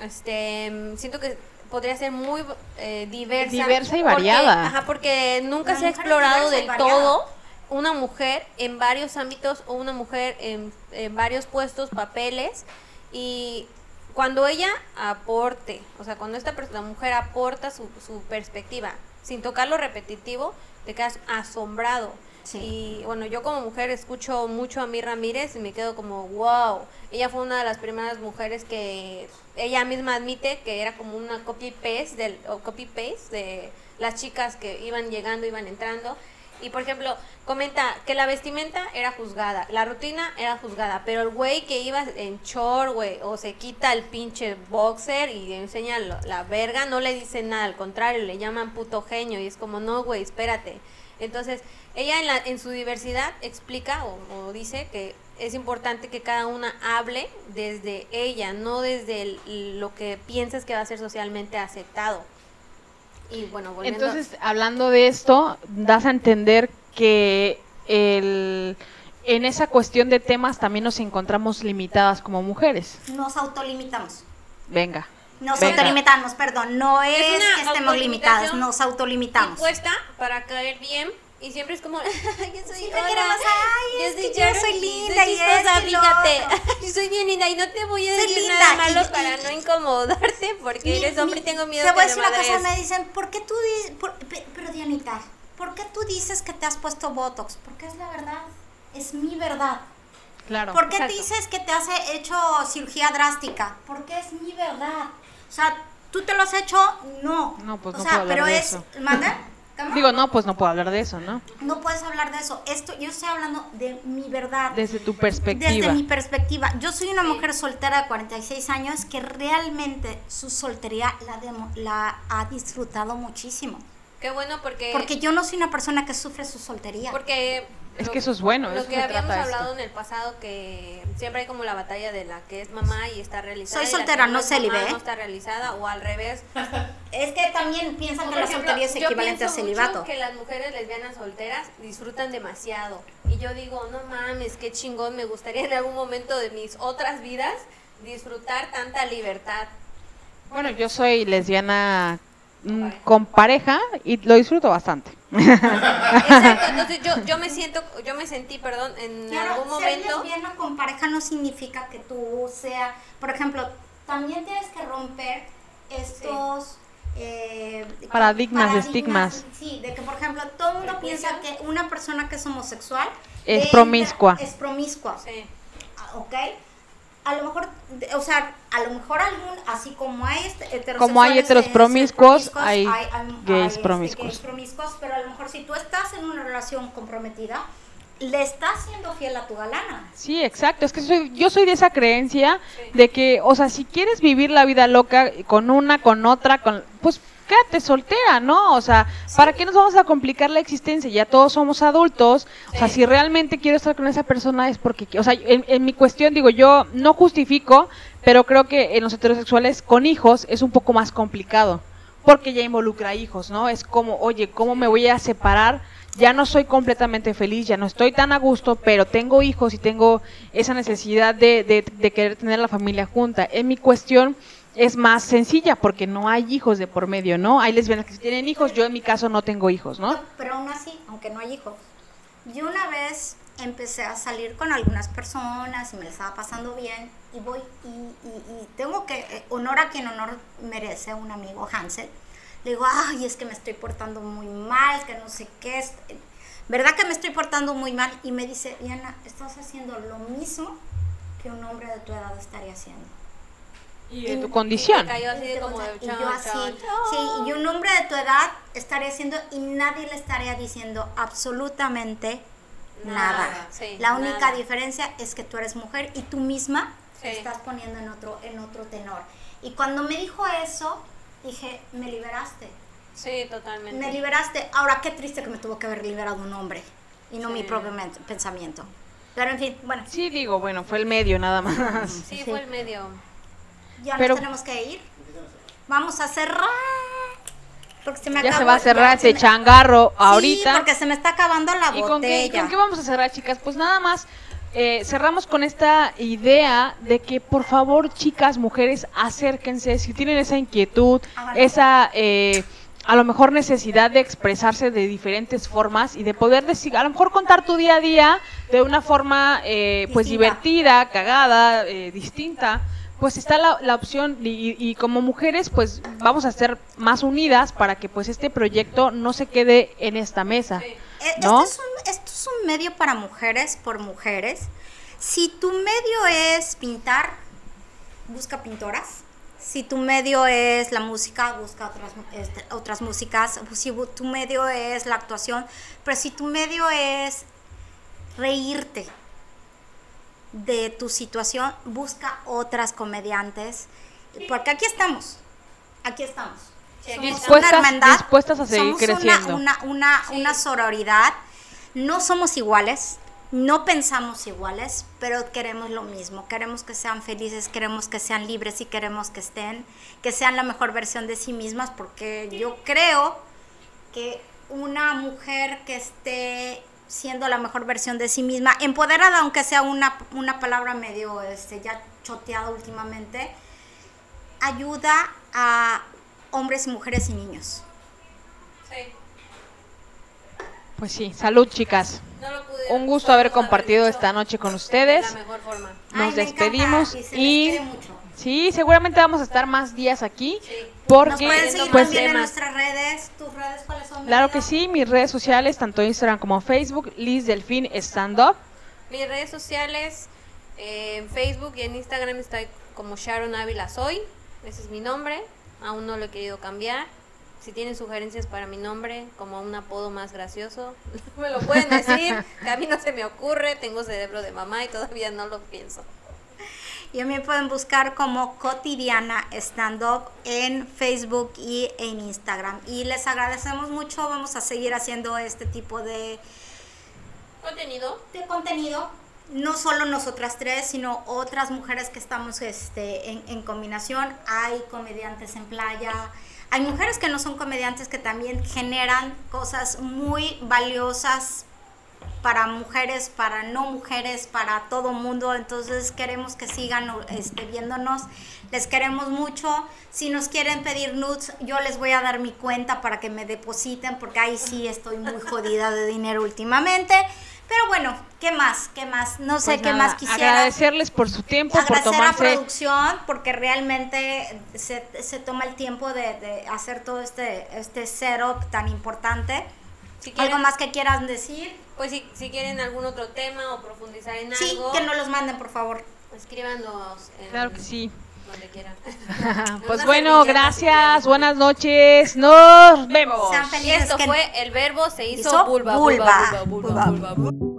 este, siento que podría ser muy eh, diversa. Diversa y porque- variada. ajá, porque nunca La se ha explorado del variada. todo una mujer en varios ámbitos o una mujer en, en varios puestos, papeles y cuando ella aporte, o sea, cuando esta persona, mujer aporta su, su perspectiva sin tocar lo repetitivo, te quedas asombrado. Sí. Y bueno, yo como mujer escucho mucho a mi Ramírez y me quedo como, wow, ella fue una de las primeras mujeres que ella misma admite que era como una copy paste del o copy paste de las chicas que iban llegando, iban entrando. Y por ejemplo, comenta que la vestimenta era juzgada, la rutina era juzgada, pero el güey que iba en short, güey, o se quita el pinche boxer y enseña la verga, no le dicen nada, al contrario, le llaman puto genio y es como, no, güey, espérate. Entonces, ella en, la, en su diversidad explica o, dice que es importante que cada una hable desde ella, no desde lo que piensas que va a ser socialmente aceptado. Y bueno, volviendo Entonces, hablando de esto, das a entender que el, en esa cuestión de temas también nos encontramos limitadas como mujeres. Nos autolimitamos. Venga. Nos Venga. autolimitamos, perdón. No es, que estemos limitadas, nos autolimitamos. impuesta para caer bien y siempre es como yo soy Siempre hola, queremos, ay, yo es soy que yo soy linda y chistosa, y fíjate soy bien linda y no te voy a Soy decir linda nada malo y- para y- no incomodarte porque Mi- eres hombre y mi- tengo miedo Te voy a decir una cosa, me dicen, ¿por qué tú dices, pero Dianita, ¿por qué tú dices que te has puesto Botox? Porque es la verdad, es mi verdad. Claro. ¿Por qué exacto. dices que te has hecho cirugía drástica? Porque es mi verdad. O sea, ¿tú te lo has hecho? No. No, pues o no sea, puedo pero de es, eso. ¿manda? ¿Cómo? Digo, no, pues no puedo hablar de eso, ¿no? no puedes hablar de eso. Esto, yo estoy hablando de mi verdad. Desde tu perspectiva. Desde mi perspectiva, yo soy una mujer soltera de 46 años que realmente su soltería la, demo- la ha disfrutado muchísimo. Qué bueno porque Porque yo no soy una persona que sufre su soltería. porque Es lo- que eso es bueno, lo eso que habíamos esto. hablado en el pasado que siempre hay como la batalla de la que es mamá y está realizada Soy soltera, no ¿eh? no está realizada o al revés Es que también piensan que la ejemplo, soltería es yo equivalente a pienso mucho celibato. que las mujeres lesbianas solteras disfrutan demasiado. Y yo digo, no mames, qué chingón, me gustaría en algún momento de mis otras vidas disfrutar tanta libertad. Bueno, yo soy lesbiana mm, con pareja y lo disfruto bastante. Exacto, entonces yo, yo me siento, yo me sentí, perdón, en Claro, algún ser momento. lesbiana con pareja no significa que tú sea, por ejemplo, también tienes que romper estos eh, Paradigmas, estigmas. Sí, de que por ejemplo todo el mundo piensa que una persona que es homosexual Es promiscua. Es promiscua, Sí. ah, ¿ok? A lo mejor, o sea, a lo mejor algún, así como hay este- heterosexuales Como hay heteros de ser promiscuos, hay gays este, promiscuos. gays promiscuos, pero a lo mejor si tú estás en una relación comprometida, le estás siendo fiel a tu galana. Sí, exacto. Es que soy, yo soy de esa creencia de que, o sea, si quieres vivir la vida loca con una, con otra, con, pues quédate soltera, ¿no? O sea, ¿para qué nos vamos a complicar la existencia? Ya todos somos adultos. O sea, si realmente quiero estar con esa persona es porque, o sea, en, en mi cuestión digo, yo no justifico, pero creo que en los heterosexuales con hijos es un poco más complicado. Porque ya involucra hijos, ¿no? Es como, oye, ¿cómo me voy a separar? ya no soy completamente feliz, ya no estoy tan a gusto, pero tengo hijos y tengo esa necesidad de, de, de querer tener la familia junta. En mi cuestión es más sencilla porque no hay hijos de por medio, ¿no? Hay lesbianas que tienen hijos, yo en mi caso no tengo hijos, ¿no? Pero aún así, aunque no hay hijos, yo una vez empecé a salir con algunas personas y me estaba pasando bien y voy y, y- y tengo que, eh, honor a quien honor merece, un amigo Hansel, le digo, ay, es que me estoy portando muy mal, que no sé qué, es, ¿verdad que me estoy portando muy mal? Y me dice, Diana, estás haciendo lo mismo que un hombre de tu edad estaría haciendo. Y en tu condición. Cayó así de como de y chao, yo así, chao, sí, y un hombre de tu edad estaría haciendo y nadie le estaría diciendo absolutamente nada. Nada, sí, La única nada. diferencia es que tú eres mujer y tú misma Sí. te estás poniendo en otro, en otro tenor. Y cuando me dijo eso, dije, me liberaste. Sí, totalmente. Me liberaste. Ahora, qué triste que me tuvo que haber liberado un hombre y no Sí. mi propio pensamiento. Pero en fin, bueno, Sí, digo, bueno, fue el medio nada más. Sí, Sí. fue el medio. Ya Pero- nos tenemos que ir. Vamos a cerrar. Porque se me Ya se va a cerrar este changarro Sí, ahorita. porque se me está acabando la ¿Y con qué, botella. con qué vamos a cerrar, chicas? Pues nada más, eh, cerramos con esta idea de que por favor, chicas, mujeres, acérquense, si tienen esa inquietud, esa... eh, a lo mejor necesidad de expresarse de diferentes formas y de poder decir, a lo mejor contar tu día a día de una forma eh, pues Distinta. divertida, cagada, eh, distinta, pues está la, la opción y, y como mujeres pues vamos a ser más unidas para que pues este proyecto no se quede en esta mesa. ¿no? Esto, es un, esto es un medio para mujeres por mujeres. Si tu medio es pintar, busca pintoras. Si tu medio es la música, busca otras, este, otras músicas. Si tu medio es la actuación, pero si tu medio es reírte de tu situación, busca otras comediantes. Porque aquí estamos. Aquí estamos. Sí, Somos. Dispuestas- una hermandad, dispuestas a seguir somos una- creciendo. Una, una, Sí. una sororidad. No somos iguales, no pensamos iguales, pero queremos lo mismo. Queremos que sean felices, queremos que sean libres y queremos que estén, que sean la mejor versión de sí mismas, porque yo creo que una mujer que esté siendo la mejor versión de sí misma, empoderada, aunque sea una, una palabra medio este, ya choteada últimamente, ayuda a hombres, mujeres y niños. Sí. Pues sí, salud chicas. No lo pude- Un gusto haber compartido esta noche con de ustedes. la mejor forma. Nos Ay, me encanta, despedimos y se y mucho. sí, seguramente vamos a estar más días aquí Sí. Nos porque pueden seguir pues también en nuestras redes. ¿Tus redes cuáles son? mi claro que sí, mis redes sociales, tanto Instagram como Facebook, Liz Delfín Stand Up. Mis redes sociales, eh, en Facebook y en Instagram estoy como Sharon Ávila Soy. Ese es mi nombre. Aún no lo he querido cambiar. Si tienen sugerencias para mi nombre, como un apodo más gracioso, me lo pueden decir. que a mí no se me ocurre. Tengo cerebro de mamá y todavía no lo pienso. Y a mí pueden buscar como cotidiana stand up en Facebook y en Instagram. Y les agradecemos mucho. Vamos a seguir haciendo este tipo de, Contenido. de contenido. No solo nosotras tres, sino otras mujeres que estamos este, en, en combinación. Hay comediantes en playa. Hay mujeres que no son comediantes que también generan cosas muy valiosas para mujeres, para no mujeres, para todo mundo. Entonces queremos que sigan este, viéndonos. Les queremos mucho. Si nos quieren pedir nudes, yo les voy a dar mi cuenta para que me depositen, porque ahí sí estoy muy jodida de dinero últimamente. Pero bueno, ¿qué más? ¿Qué más? No sé Pues qué nada, más quisiera. Agradecerles por su tiempo, por Agradecer a tomarse. producción porque realmente se, se toma el tiempo de, de hacer todo este, este setup tan importante. Si ¿Algo más que quieran decir? Pues si, si quieren algún otro tema o profundizar en Sí, algo, que nos los manden, por favor. escríbanos en Claro que sí. donde quieran. Pues bueno, gracias, buenas noches, nos vemos. Sean Y esto que- fue el verbo se hizo, hizo vulva, vulva, vulva, vulva, vulva, vulva. vulva.